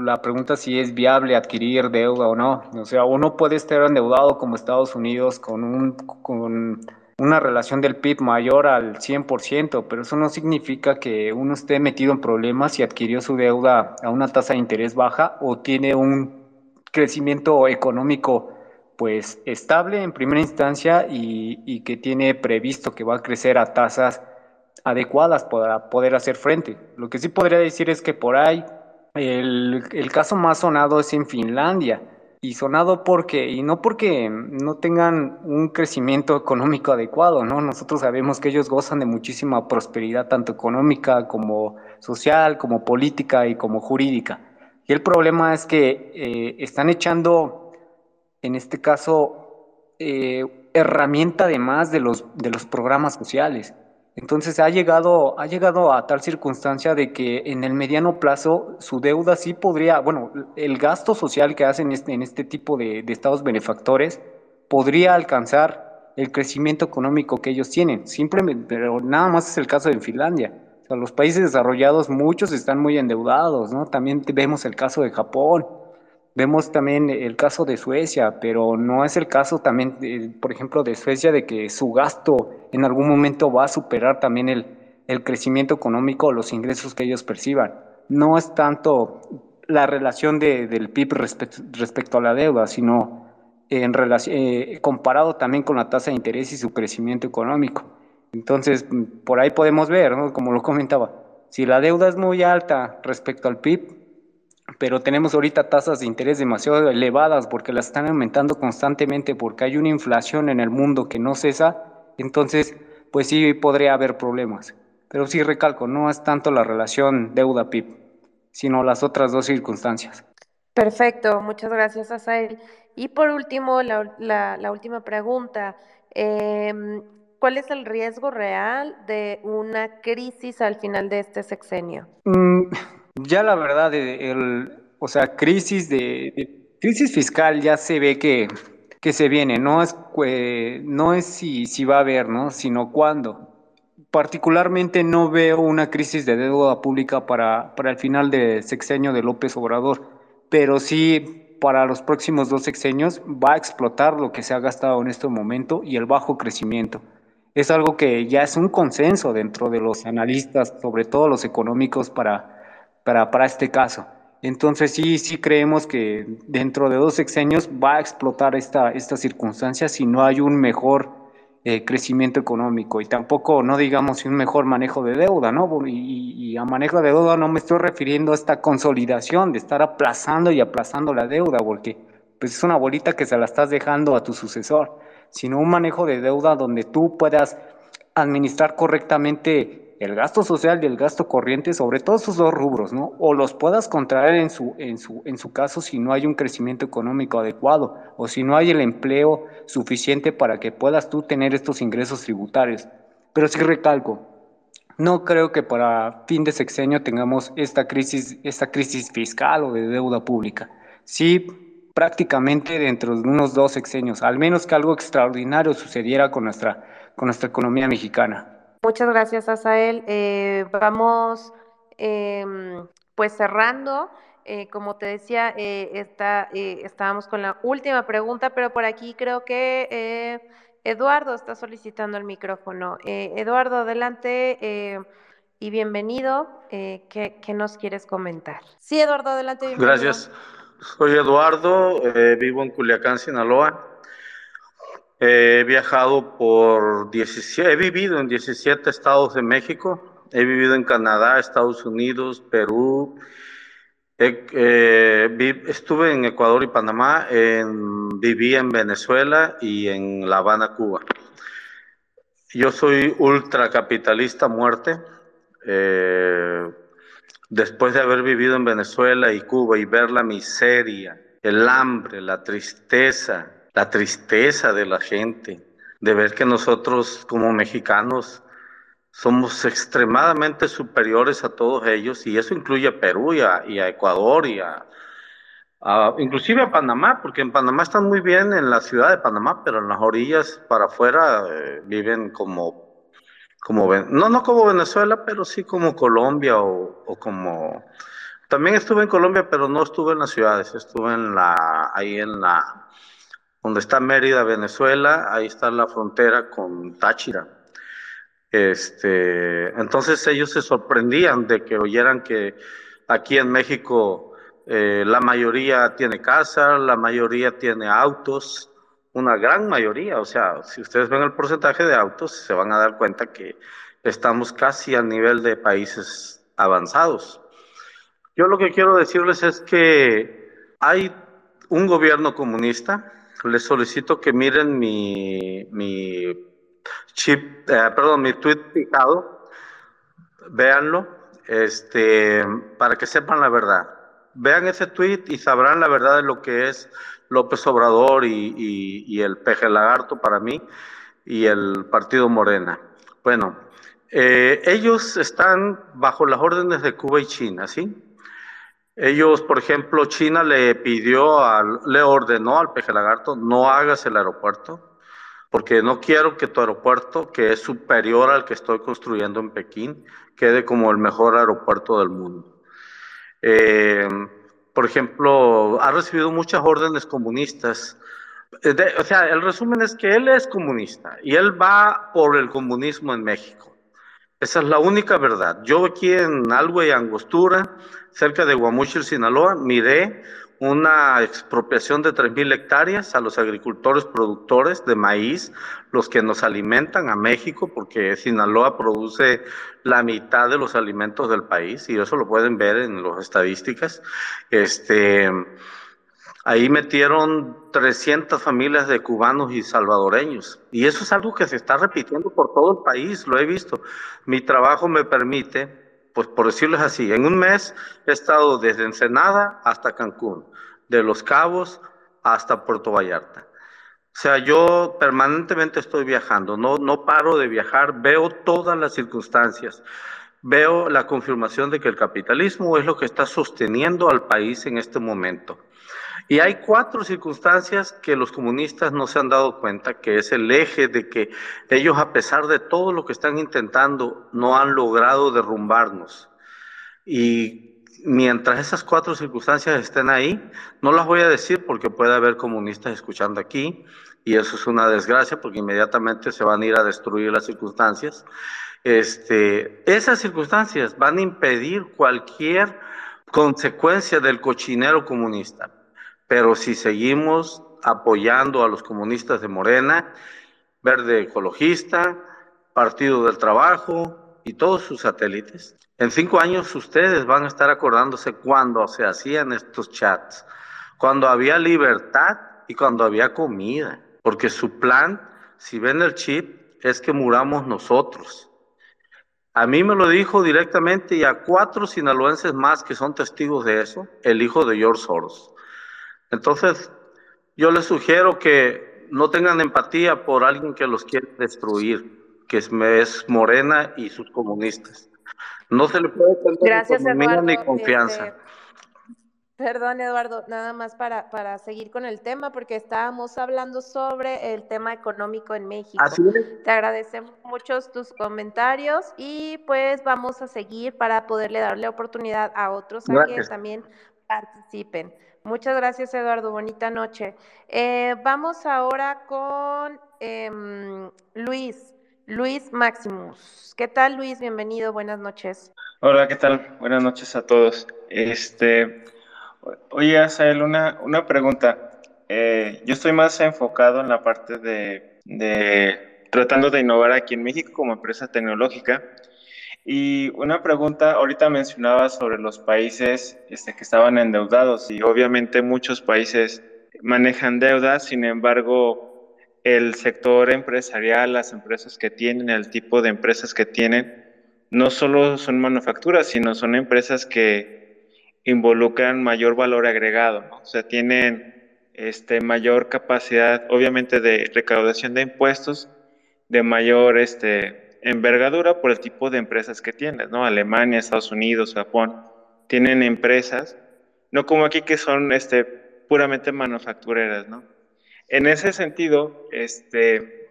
la, pregunta si es viable adquirir deuda o no. O sea, uno puede estar endeudado como Estados Unidos con, un, con una relación del PIB mayor al 100%, pero eso no significa que uno esté metido en problemas y adquirió su deuda a una tasa de interés baja o tiene un crecimiento económico pues estable en primera instancia y, que tiene previsto que va a crecer a tasas adecuadas para poder hacer frente. Lo que sí podría decir es que por ahí el caso más sonado es en Finlandia. Y sonado porque, y no porque no tengan un crecimiento económico adecuado, ¿no? Nosotros sabemos que ellos gozan de muchísima prosperidad, tanto económica como social, como política y como jurídica. Y el problema es que eh, están echando, en este caso, eh, herramienta además de los, de los programas sociales. Entonces ha llegado, ha llegado a tal circunstancia de que en el mediano plazo su deuda sí podría, bueno, el gasto social que hacen este, en este tipo de, estados benefactores podría alcanzar el crecimiento económico que ellos tienen. Simplemente, pero nada más es el caso de Finlandia. O sea, los países desarrollados, muchos están muy endeudados, ¿no? También vemos el caso de Japón. Vemos también el caso de Suecia, pero no es el caso también, por ejemplo, de Suecia, de que su gasto en algún momento va a superar también el, el crecimiento económico o los ingresos que ellos perciban. No es tanto la relación de, del PIB respecto a la deuda, sino en relación, eh, comparado también con la tasa de interés y su crecimiento económico. Entonces, por ahí podemos ver, ¿no? como lo comentaba, si la deuda es muy alta respecto al PIB, pero tenemos ahorita tasas de interés demasiado elevadas porque las están aumentando constantemente porque hay una inflación en el mundo que no cesa, entonces pues sí podría haber problemas. Pero sí recalco, no es tanto la relación deuda-PIB, sino las otras dos circunstancias. Perfecto, muchas gracias, Asael. Y por último, la, última pregunta. Em, ¿Cuál es el riesgo real de una crisis al final de este sexenio? Mm, ya la verdad, el, o sea, crisis de, crisis fiscal ya se ve que, que se viene, no es, no es si, si va a haber, ¿no? sino cuándo. Particularmente no veo una crisis de deuda pública para, para el final del sexenio de López Obrador, pero sí para los próximos dos sexenios va a explotar lo que se ha gastado en este momento y el bajo crecimiento. Es algo que ya es un consenso dentro de los analistas, sobre todo los económicos, para, para, para este caso. Entonces sí, sí creemos que dentro de dos sexenios va a explotar esta, esta circunstancia si no hay un mejor eh, crecimiento económico y tampoco, no digamos, un mejor manejo de deuda, ¿no? Y, y, a manejo de deuda no me estoy refiriendo a esta consolidación de estar aplazando y aplazando la deuda, porque pues es una bolita que se la estás dejando a tu sucesor, sino un manejo de deuda donde tú puedas administrar correctamente el gasto social y el gasto corriente, sobre todos esos dos rubros, ¿no? O los puedas contraer en su, en, su, en su caso si no hay un crecimiento económico adecuado o si no hay el empleo suficiente para que puedas tú tener estos ingresos tributarios. Pero sí recalco, no creo que para fin de sexenio tengamos esta crisis, esta crisis fiscal o de deuda pública. Sí, prácticamente dentro de unos dos sexenios, al menos que algo extraordinario sucediera con nuestra, con nuestra economía mexicana. Muchas gracias, Asael. Eh, vamos em, pues cerrando. Eh, como te decía, eh, está, estábamos con la última pregunta, pero por aquí creo que Eduardo está solicitando el micrófono. Eduardo, adelante y bienvenido. Eh, ¿qué, nos quieres comentar? Sí, Eduardo, adelante. Gracias. Soy Eduardo, eh, vivo en Culiacán, Sinaloa. He viajado por 17, he vivido en 17 estados de México. He vivido en Canadá, Estados Unidos, Perú, eh, estuve en Ecuador y Panamá, viví en Venezuela y en La Habana, Cuba. Yo soy ultracapitalista muerte. Eh, después de haber vivido en Venezuela y Cuba y ver la miseria, el hambre, la tristeza, la tristeza de la gente, de ver que nosotros como mexicanos somos extremadamente superiores a todos ellos y eso incluye a Perú y a, Ecuador y a, inclusive a Panamá, porque en Panamá están muy bien en la ciudad de Panamá, pero en las orillas para afuera eh, viven como, como, no, no como Venezuela, pero sí como Colombia o, o, como, también estuve en Colombia, pero no estuve en las ciudades, estuve en la, ahí en la, donde está Mérida, Venezuela, ahí está la frontera con Táchira. Este, entonces ellos se sorprendían de que oyeran que aquí en México eh, la mayoría tiene casa, la mayoría tiene autos, una gran mayoría. O sea, si ustedes ven el porcentaje de autos, se van a dar cuenta que estamos casi al nivel de países avanzados. Yo lo que quiero decirles es que hay un gobierno comunista. Les solicito que miren mi, mi chip, eh, perdón, mi tweet picado, véanlo, este, para que sepan la verdad. Vean ese tweet y sabrán la verdad de lo que es López Obrador y, el peje lagarto para mí y el partido Morena. Bueno, eh, ellos están bajo las órdenes de Cuba y China, ¿sí? Ellos, por ejemplo, China le pidió, al, le ordenó al peje lagarto, no hagas el aeropuerto, porque no quiero que tu aeropuerto, que es superior al que estoy construyendo en Pekín, quede como el mejor aeropuerto del mundo. Eh, por ejemplo, ha recibido muchas órdenes comunistas. Eh, o sea, el resumen es que él es comunista y él va por el comunismo en México. Esa es la única verdad. Yo aquí en Alwe y Angostura, cerca de Guamuchil, Sinaloa, miré una expropiación de 3.000 hectáreas a los agricultores productores de maíz, los que nos alimentan a México, porque Sinaloa produce la mitad de los alimentos del país, y eso lo pueden ver en las estadísticas. Este, ahí metieron 300 familias de cubanos y salvadoreños, y eso es algo que se está repitiendo por todo el país, lo he visto. Mi trabajo me permite pues por decirles así, en un mes he estado desde Ensenada hasta Cancún, de Los Cabos hasta Puerto Vallarta. O sea, yo permanentemente estoy viajando, no, no paro de viajar, veo todas las circunstancias, veo la confirmación de que el capitalismo es lo que está sosteniendo al país en este momento. Y hay cuatro circunstancias que los comunistas no se han dado cuenta, que es el eje de que ellos, a pesar de todo lo que están intentando, no han logrado derrumbarnos. Y mientras esas cuatro circunstancias estén ahí, no las voy a decir porque puede haber comunistas escuchando aquí, y eso es una desgracia porque inmediatamente se van a ir a destruir las circunstancias. Este, esas circunstancias van a impedir cualquier consecuencia del cochinero comunista. Pero si seguimos apoyando a los comunistas de Morena, Verde Ecologista, Partido del Trabajo y todos sus satélites, en cinco años ustedes van a estar acordándose cuando se hacían estos chats, cuando había libertad y cuando había comida, porque su plan, si ven el chip, es que muramos nosotros. A mí me lo dijo directamente y a cuatro sinaloenses más que son testigos de eso, el hijo de George Soros. Entonces, yo les sugiero que no tengan empatía por alguien que los quiere destruir, que es, Morena y sus comunistas. No se le puede tener ni confianza. Este, perdón, Eduardo, nada más para, para seguir con el tema, porque estábamos hablando sobre el tema económico en México. Así Te agradecemos mucho tus comentarios y pues vamos a seguir para poderle darle oportunidad a otros a que también participen. Muchas gracias, Eduardo. Bonita noche. Eh, vamos ahora con em, Luis. Luis Maximus. ¿Qué tal, Luis? Bienvenido, buenas noches. Hola, ¿qué tal? Buenas noches a todos. Este, oye, Asael, una, una pregunta. Eh, yo estoy más enfocado en la parte de, de tratando de innovar aquí en México como empresa tecnológica. Y una pregunta, ahorita mencionaba sobre los países este, que estaban endeudados y obviamente muchos países manejan deudas, sin embargo, el sector empresarial, las empresas que tienen, el tipo de empresas que tienen, no solo son manufacturas, sino son empresas que involucran mayor valor agregado, o sea, tienen este, mayor capacidad, obviamente, de recaudación de impuestos, de mayor este, envergadura por el tipo de empresas que tienes, ¿no? Alemania, Estados Unidos, Japón, tienen empresas, no como aquí que son este, puramente manufactureras, ¿no? En ese sentido, este,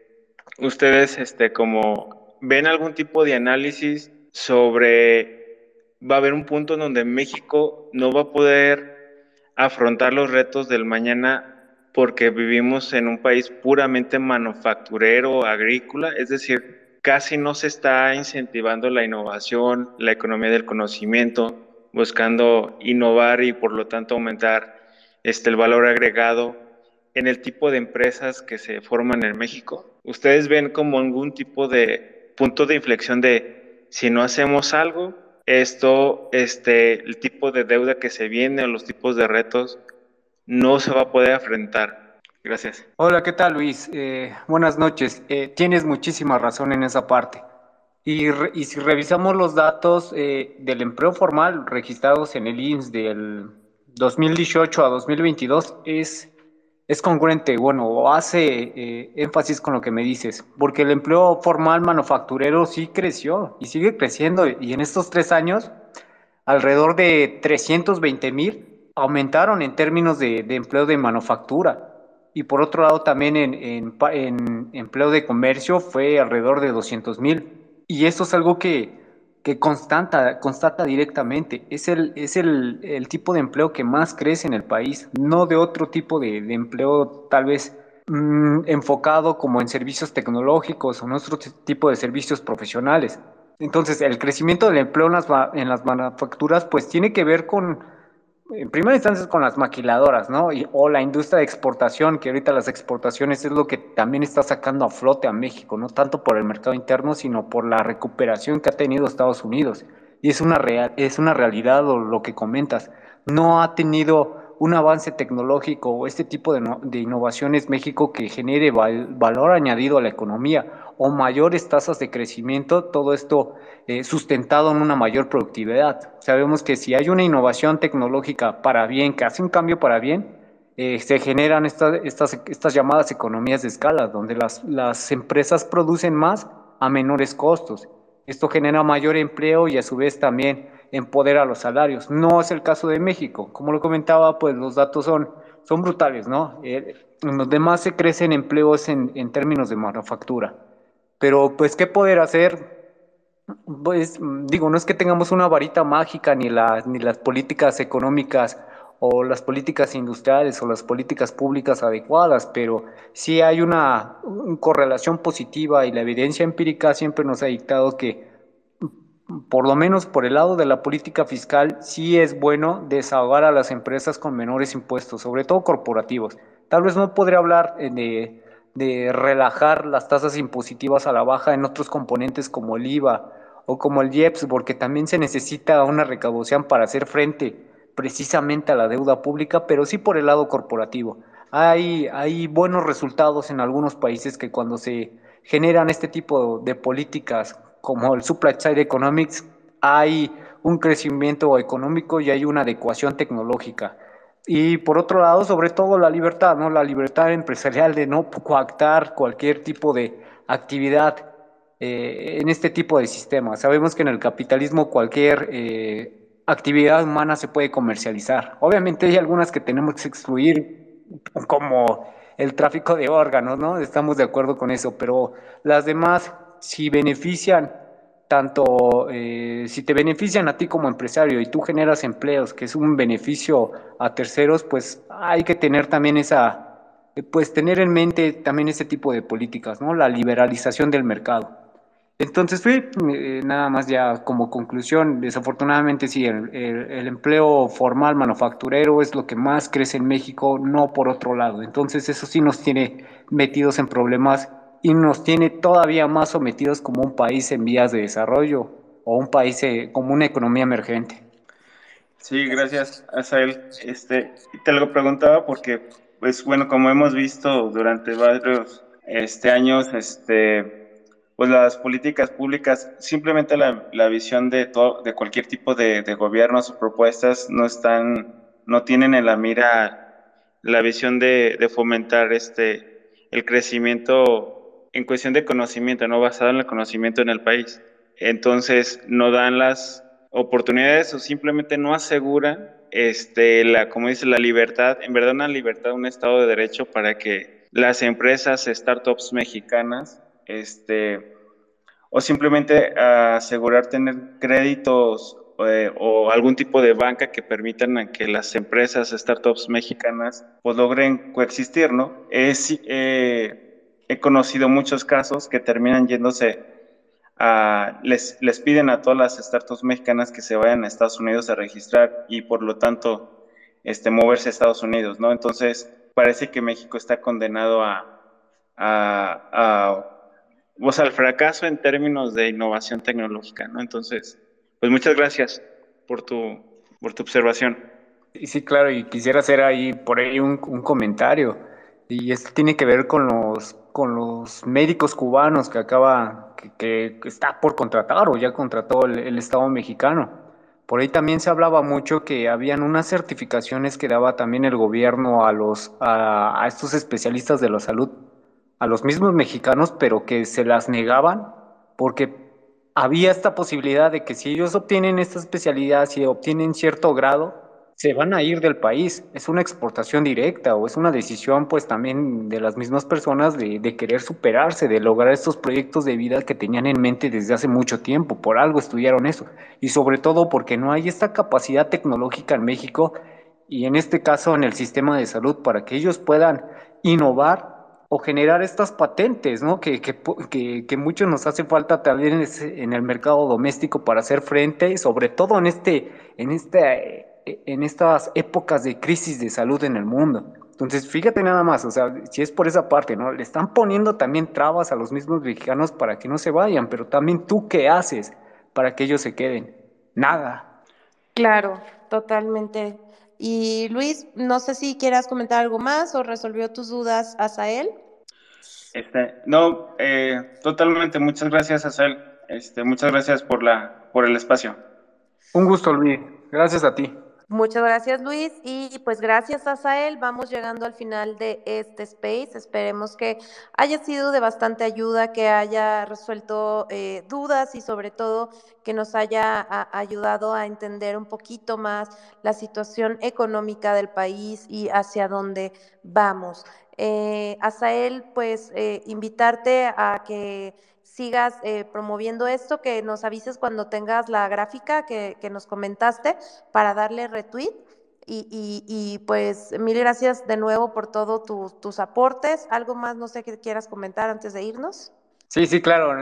ustedes este, como ven algún tipo de análisis sobre, va a haber un punto en donde México no va a poder afrontar los retos del mañana porque vivimos en un país puramente manufacturero, agrícola, es decir, casi no se está incentivando la innovación, la economía del conocimiento, buscando innovar y por lo tanto aumentar este, el valor agregado en el tipo de empresas que se forman en México. ¿Ustedes ven como algún tipo de punto de inflexión de si no hacemos algo, esto, este, el tipo de deuda que se viene o los tipos de retos no se va a poder afrontar? Gracias. Hola, ¿qué tal Luis? Eh, buenas noches. Eh, tienes muchísima razón en esa parte. Y, si revisamos los datos eh, del empleo formal registrados en el INS del 2018 a 2022, es, es congruente, bueno, hace énfasis con lo que me dices, porque el empleo formal manufacturero sí creció y sigue creciendo. Y en estos tres años, alrededor de 320 mil aumentaron en términos de empleo de manufactura y por otro lado también en, en, empleo de comercio fue alrededor de 200 mil. Y esto es algo que, que constata, constata directamente. Es, el, es el, el, tipo de empleo que más crece en el país, no de otro tipo de, de empleo tal vez mmm, enfocado como en servicios tecnológicos o en otro tipo de servicios profesionales. Entonces, el crecimiento del empleo en las, en las manufacturas pues tiene que ver con en primera instancia con las maquiladoras, ¿no? Y, o la industria de exportación, que ahorita las exportaciones es lo que también está sacando a flote a México, no tanto por el mercado interno, sino por la recuperación que ha tenido Estados Unidos. Y es una, real, es una realidad lo que comentas. No ha tenido un avance tecnológico o este tipo de, no, de innovaciones México que genere val, valor añadido a la economía o mayores tasas de crecimiento, todo esto eh, sustentado en una mayor productividad. Sabemos que si hay una innovación tecnológica para bien, que hace un cambio para bien, eh, se generan estas, estas llamadas economías de escala, donde las, las empresas producen más a menores costos. Esto genera mayor empleo y a su vez también empodera los salarios. No es el caso de México. Como lo comentaba, pues los datos son, son brutales, ¿no? Eh, en los demás se crecen empleos en, en términos de manufactura. Pero, pues, ¿qué poder hacer? Pues, digo, no es que tengamos una varita mágica, ni, la, ni las políticas económicas o las políticas industriales o las políticas públicas adecuadas, pero sí hay una, una correlación positiva y la evidencia empírica siempre nos ha dictado que por lo menos por el lado de la política fiscal, sí es bueno desahogar a las empresas con menores impuestos, sobre todo corporativos. Tal vez no podría hablar de de relajar las tasas impositivas a la baja en otros componentes como el IVA o como el IEPS, porque también se necesita una recaudación para hacer frente precisamente a la deuda pública, pero sí por el lado corporativo. Hay, hay buenos resultados en algunos países que cuando se generan este tipo de políticas como el Supply Side Economics, hay un crecimiento económico y hay una adecuación tecnológica. Y por otro lado, sobre todo la libertad, ¿no? La libertad empresarial de no coactar cualquier tipo de actividad eh, en este tipo de sistemas. Sabemos que en el capitalismo cualquier eh, actividad humana se puede comercializar. Obviamente hay algunas que tenemos que excluir, como el tráfico de órganos, ¿no? Estamos de acuerdo con eso, pero las demás, si benefician tanto eh, si te benefician a ti como empresario y tú generas empleos, que es un beneficio a terceros, pues hay que tener también esa, pues tener en mente también ese tipo de políticas, ¿no? La liberalización del mercado. Entonces eh, nada más ya como conclusión, desafortunadamente sí, el, el, empleo formal manufacturero es lo que más crece en México, no por otro lado. Entonces eso sí nos tiene metidos en problemas y nos tiene todavía más sometidos como un país en vías de desarrollo o un país eh, como una economía emergente. Sí, gracias, Asael. Este, te lo preguntaba porque, pues bueno, como hemos visto durante varios este, años, este, pues las políticas públicas, simplemente la, la visión de, todo, de cualquier tipo de, de gobiernos o propuestas no están, no tienen en la mira la visión de, de, fomentar este, el crecimiento en cuestión de conocimiento, no basado en el conocimiento en el país. Entonces, no dan las oportunidades o simplemente no aseguran, este, la, como dice, la libertad, en verdad una libertad, un Estado de Derecho para que las empresas, startups mexicanas, este, o simplemente asegurar tener créditos eh, o algún tipo de banca que permitan que las empresas, startups mexicanas, pues logren coexistir, ¿no? Es, eh, he conocido muchos casos que terminan yéndose a, les, les piden a todas las startups mexicanas que se vayan a Estados Unidos a registrar y por lo tanto este, moverse a Estados Unidos, ¿no? Entonces, parece que México está condenado a, a, a sea, al fracaso en términos de innovación tecnológica, ¿no? Entonces, pues muchas gracias por tu, por tu observación. Sí, claro, y quisiera hacer ahí por ahí un, un comentario. Y esto tiene que ver con los, con los médicos cubanos que acaba, que, que está por contratar o ya contrató el, el, Estado mexicano. Por ahí también se hablaba mucho que habían unas certificaciones que daba también el gobierno a, los, a, a estos especialistas de la salud a los mismos mexicanos, pero que se las negaban porque había esta posibilidad de que si ellos obtienen esta especialidad, si obtienen cierto grado, se van a ir del país. Es una exportación directa o es una decisión pues también de las mismas personas de, querer superarse, de lograr estos proyectos de vida que tenían en mente desde hace mucho tiempo. Por algo estudiaron eso. Y sobre todo porque no hay esta capacidad tecnológica en México y en este caso en el sistema de salud para que ellos puedan innovar o generar estas patentes, ¿no? Que, que, que, que mucho nos hace falta también en el mercado doméstico para hacer frente, sobre todo en, este, en, este, en estas épocas de crisis de salud en el mundo. Entonces, fíjate nada más, o sea, si es por esa parte, ¿no? Le están poniendo también trabas a los mismos mexicanos para que no se vayan, pero también tú qué haces para que ellos se queden? Nada. Claro, totalmente. Y Luis, no sé si quieras comentar algo más o resolvió tus dudas Asael. Este, no, eh, totalmente. Muchas gracias, Asael. Este, muchas gracias por la, por el espacio. Un gusto, Luis. Gracias a ti. Muchas gracias, Luis. Y pues gracias, Asael. Vamos llegando al final de este space. Esperemos que haya sido de bastante ayuda, que haya resuelto eh, dudas y sobre todo que nos haya a, ayudado a entender un poquito más la situación económica del país y hacia dónde vamos. Eh, Asael, pues eh, invitarte a que sigas eh, promoviendo esto, que nos avises cuando tengas la gráfica que, que nos comentaste para darle retweet. Y, y, y, pues mil gracias de nuevo por todos tu, tus aportes. ¿Algo más, no sé, que quieras comentar antes de irnos? Sí, sí, claro.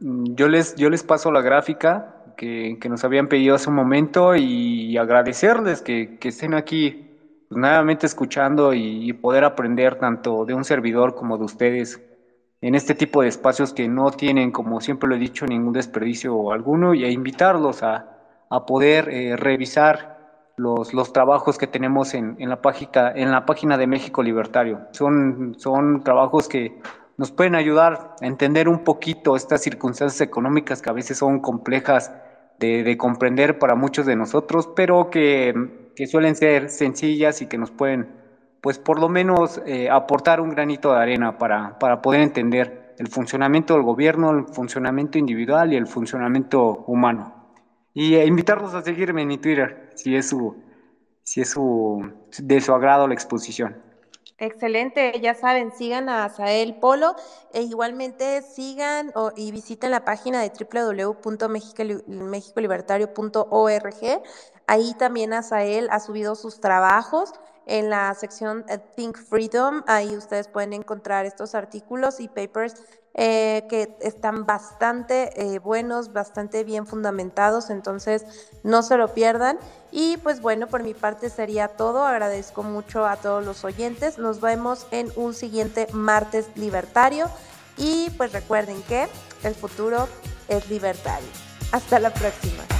Yo les, yo les paso la gráfica que, que nos habían pedido hace un momento y agradecerles que, que estén aquí pues, nuevamente escuchando y, poder aprender tanto de un servidor como de ustedes en este tipo de espacios que no tienen, como siempre lo he dicho, ningún desperdicio alguno y a invitarlos a, a poder eh, revisar los, los, trabajos que tenemos en, en, la página, en la página de México Libertario. Son, son trabajos que nos pueden ayudar a entender un poquito estas circunstancias económicas que a veces son complejas de, de comprender para muchos de nosotros, pero que que suelen ser sencillas y que nos pueden, pues por lo menos, eh, aportar un granito de arena para, para poder entender el funcionamiento del gobierno, el funcionamiento individual y el funcionamiento humano. Y eh, invitarlos a seguirme en Twitter, si es, su, si es su, de su agrado la exposición. Excelente, ya saben, sigan a Asael Polo e igualmente sigan o, y visiten la página de www.mexicolibertario.org. Ahí también Asael ha subido sus trabajos en la sección eh, Think Freedom. Ahí ustedes pueden encontrar estos artículos y papers eh, que están bastante eh, buenos, bastante bien fundamentados, entonces no se lo pierdan. Y pues bueno, por mi parte sería todo. Agradezco mucho a todos los oyentes. Nos vemos en un siguiente martes libertario. Y pues recuerden que el futuro es libertario. Hasta la próxima.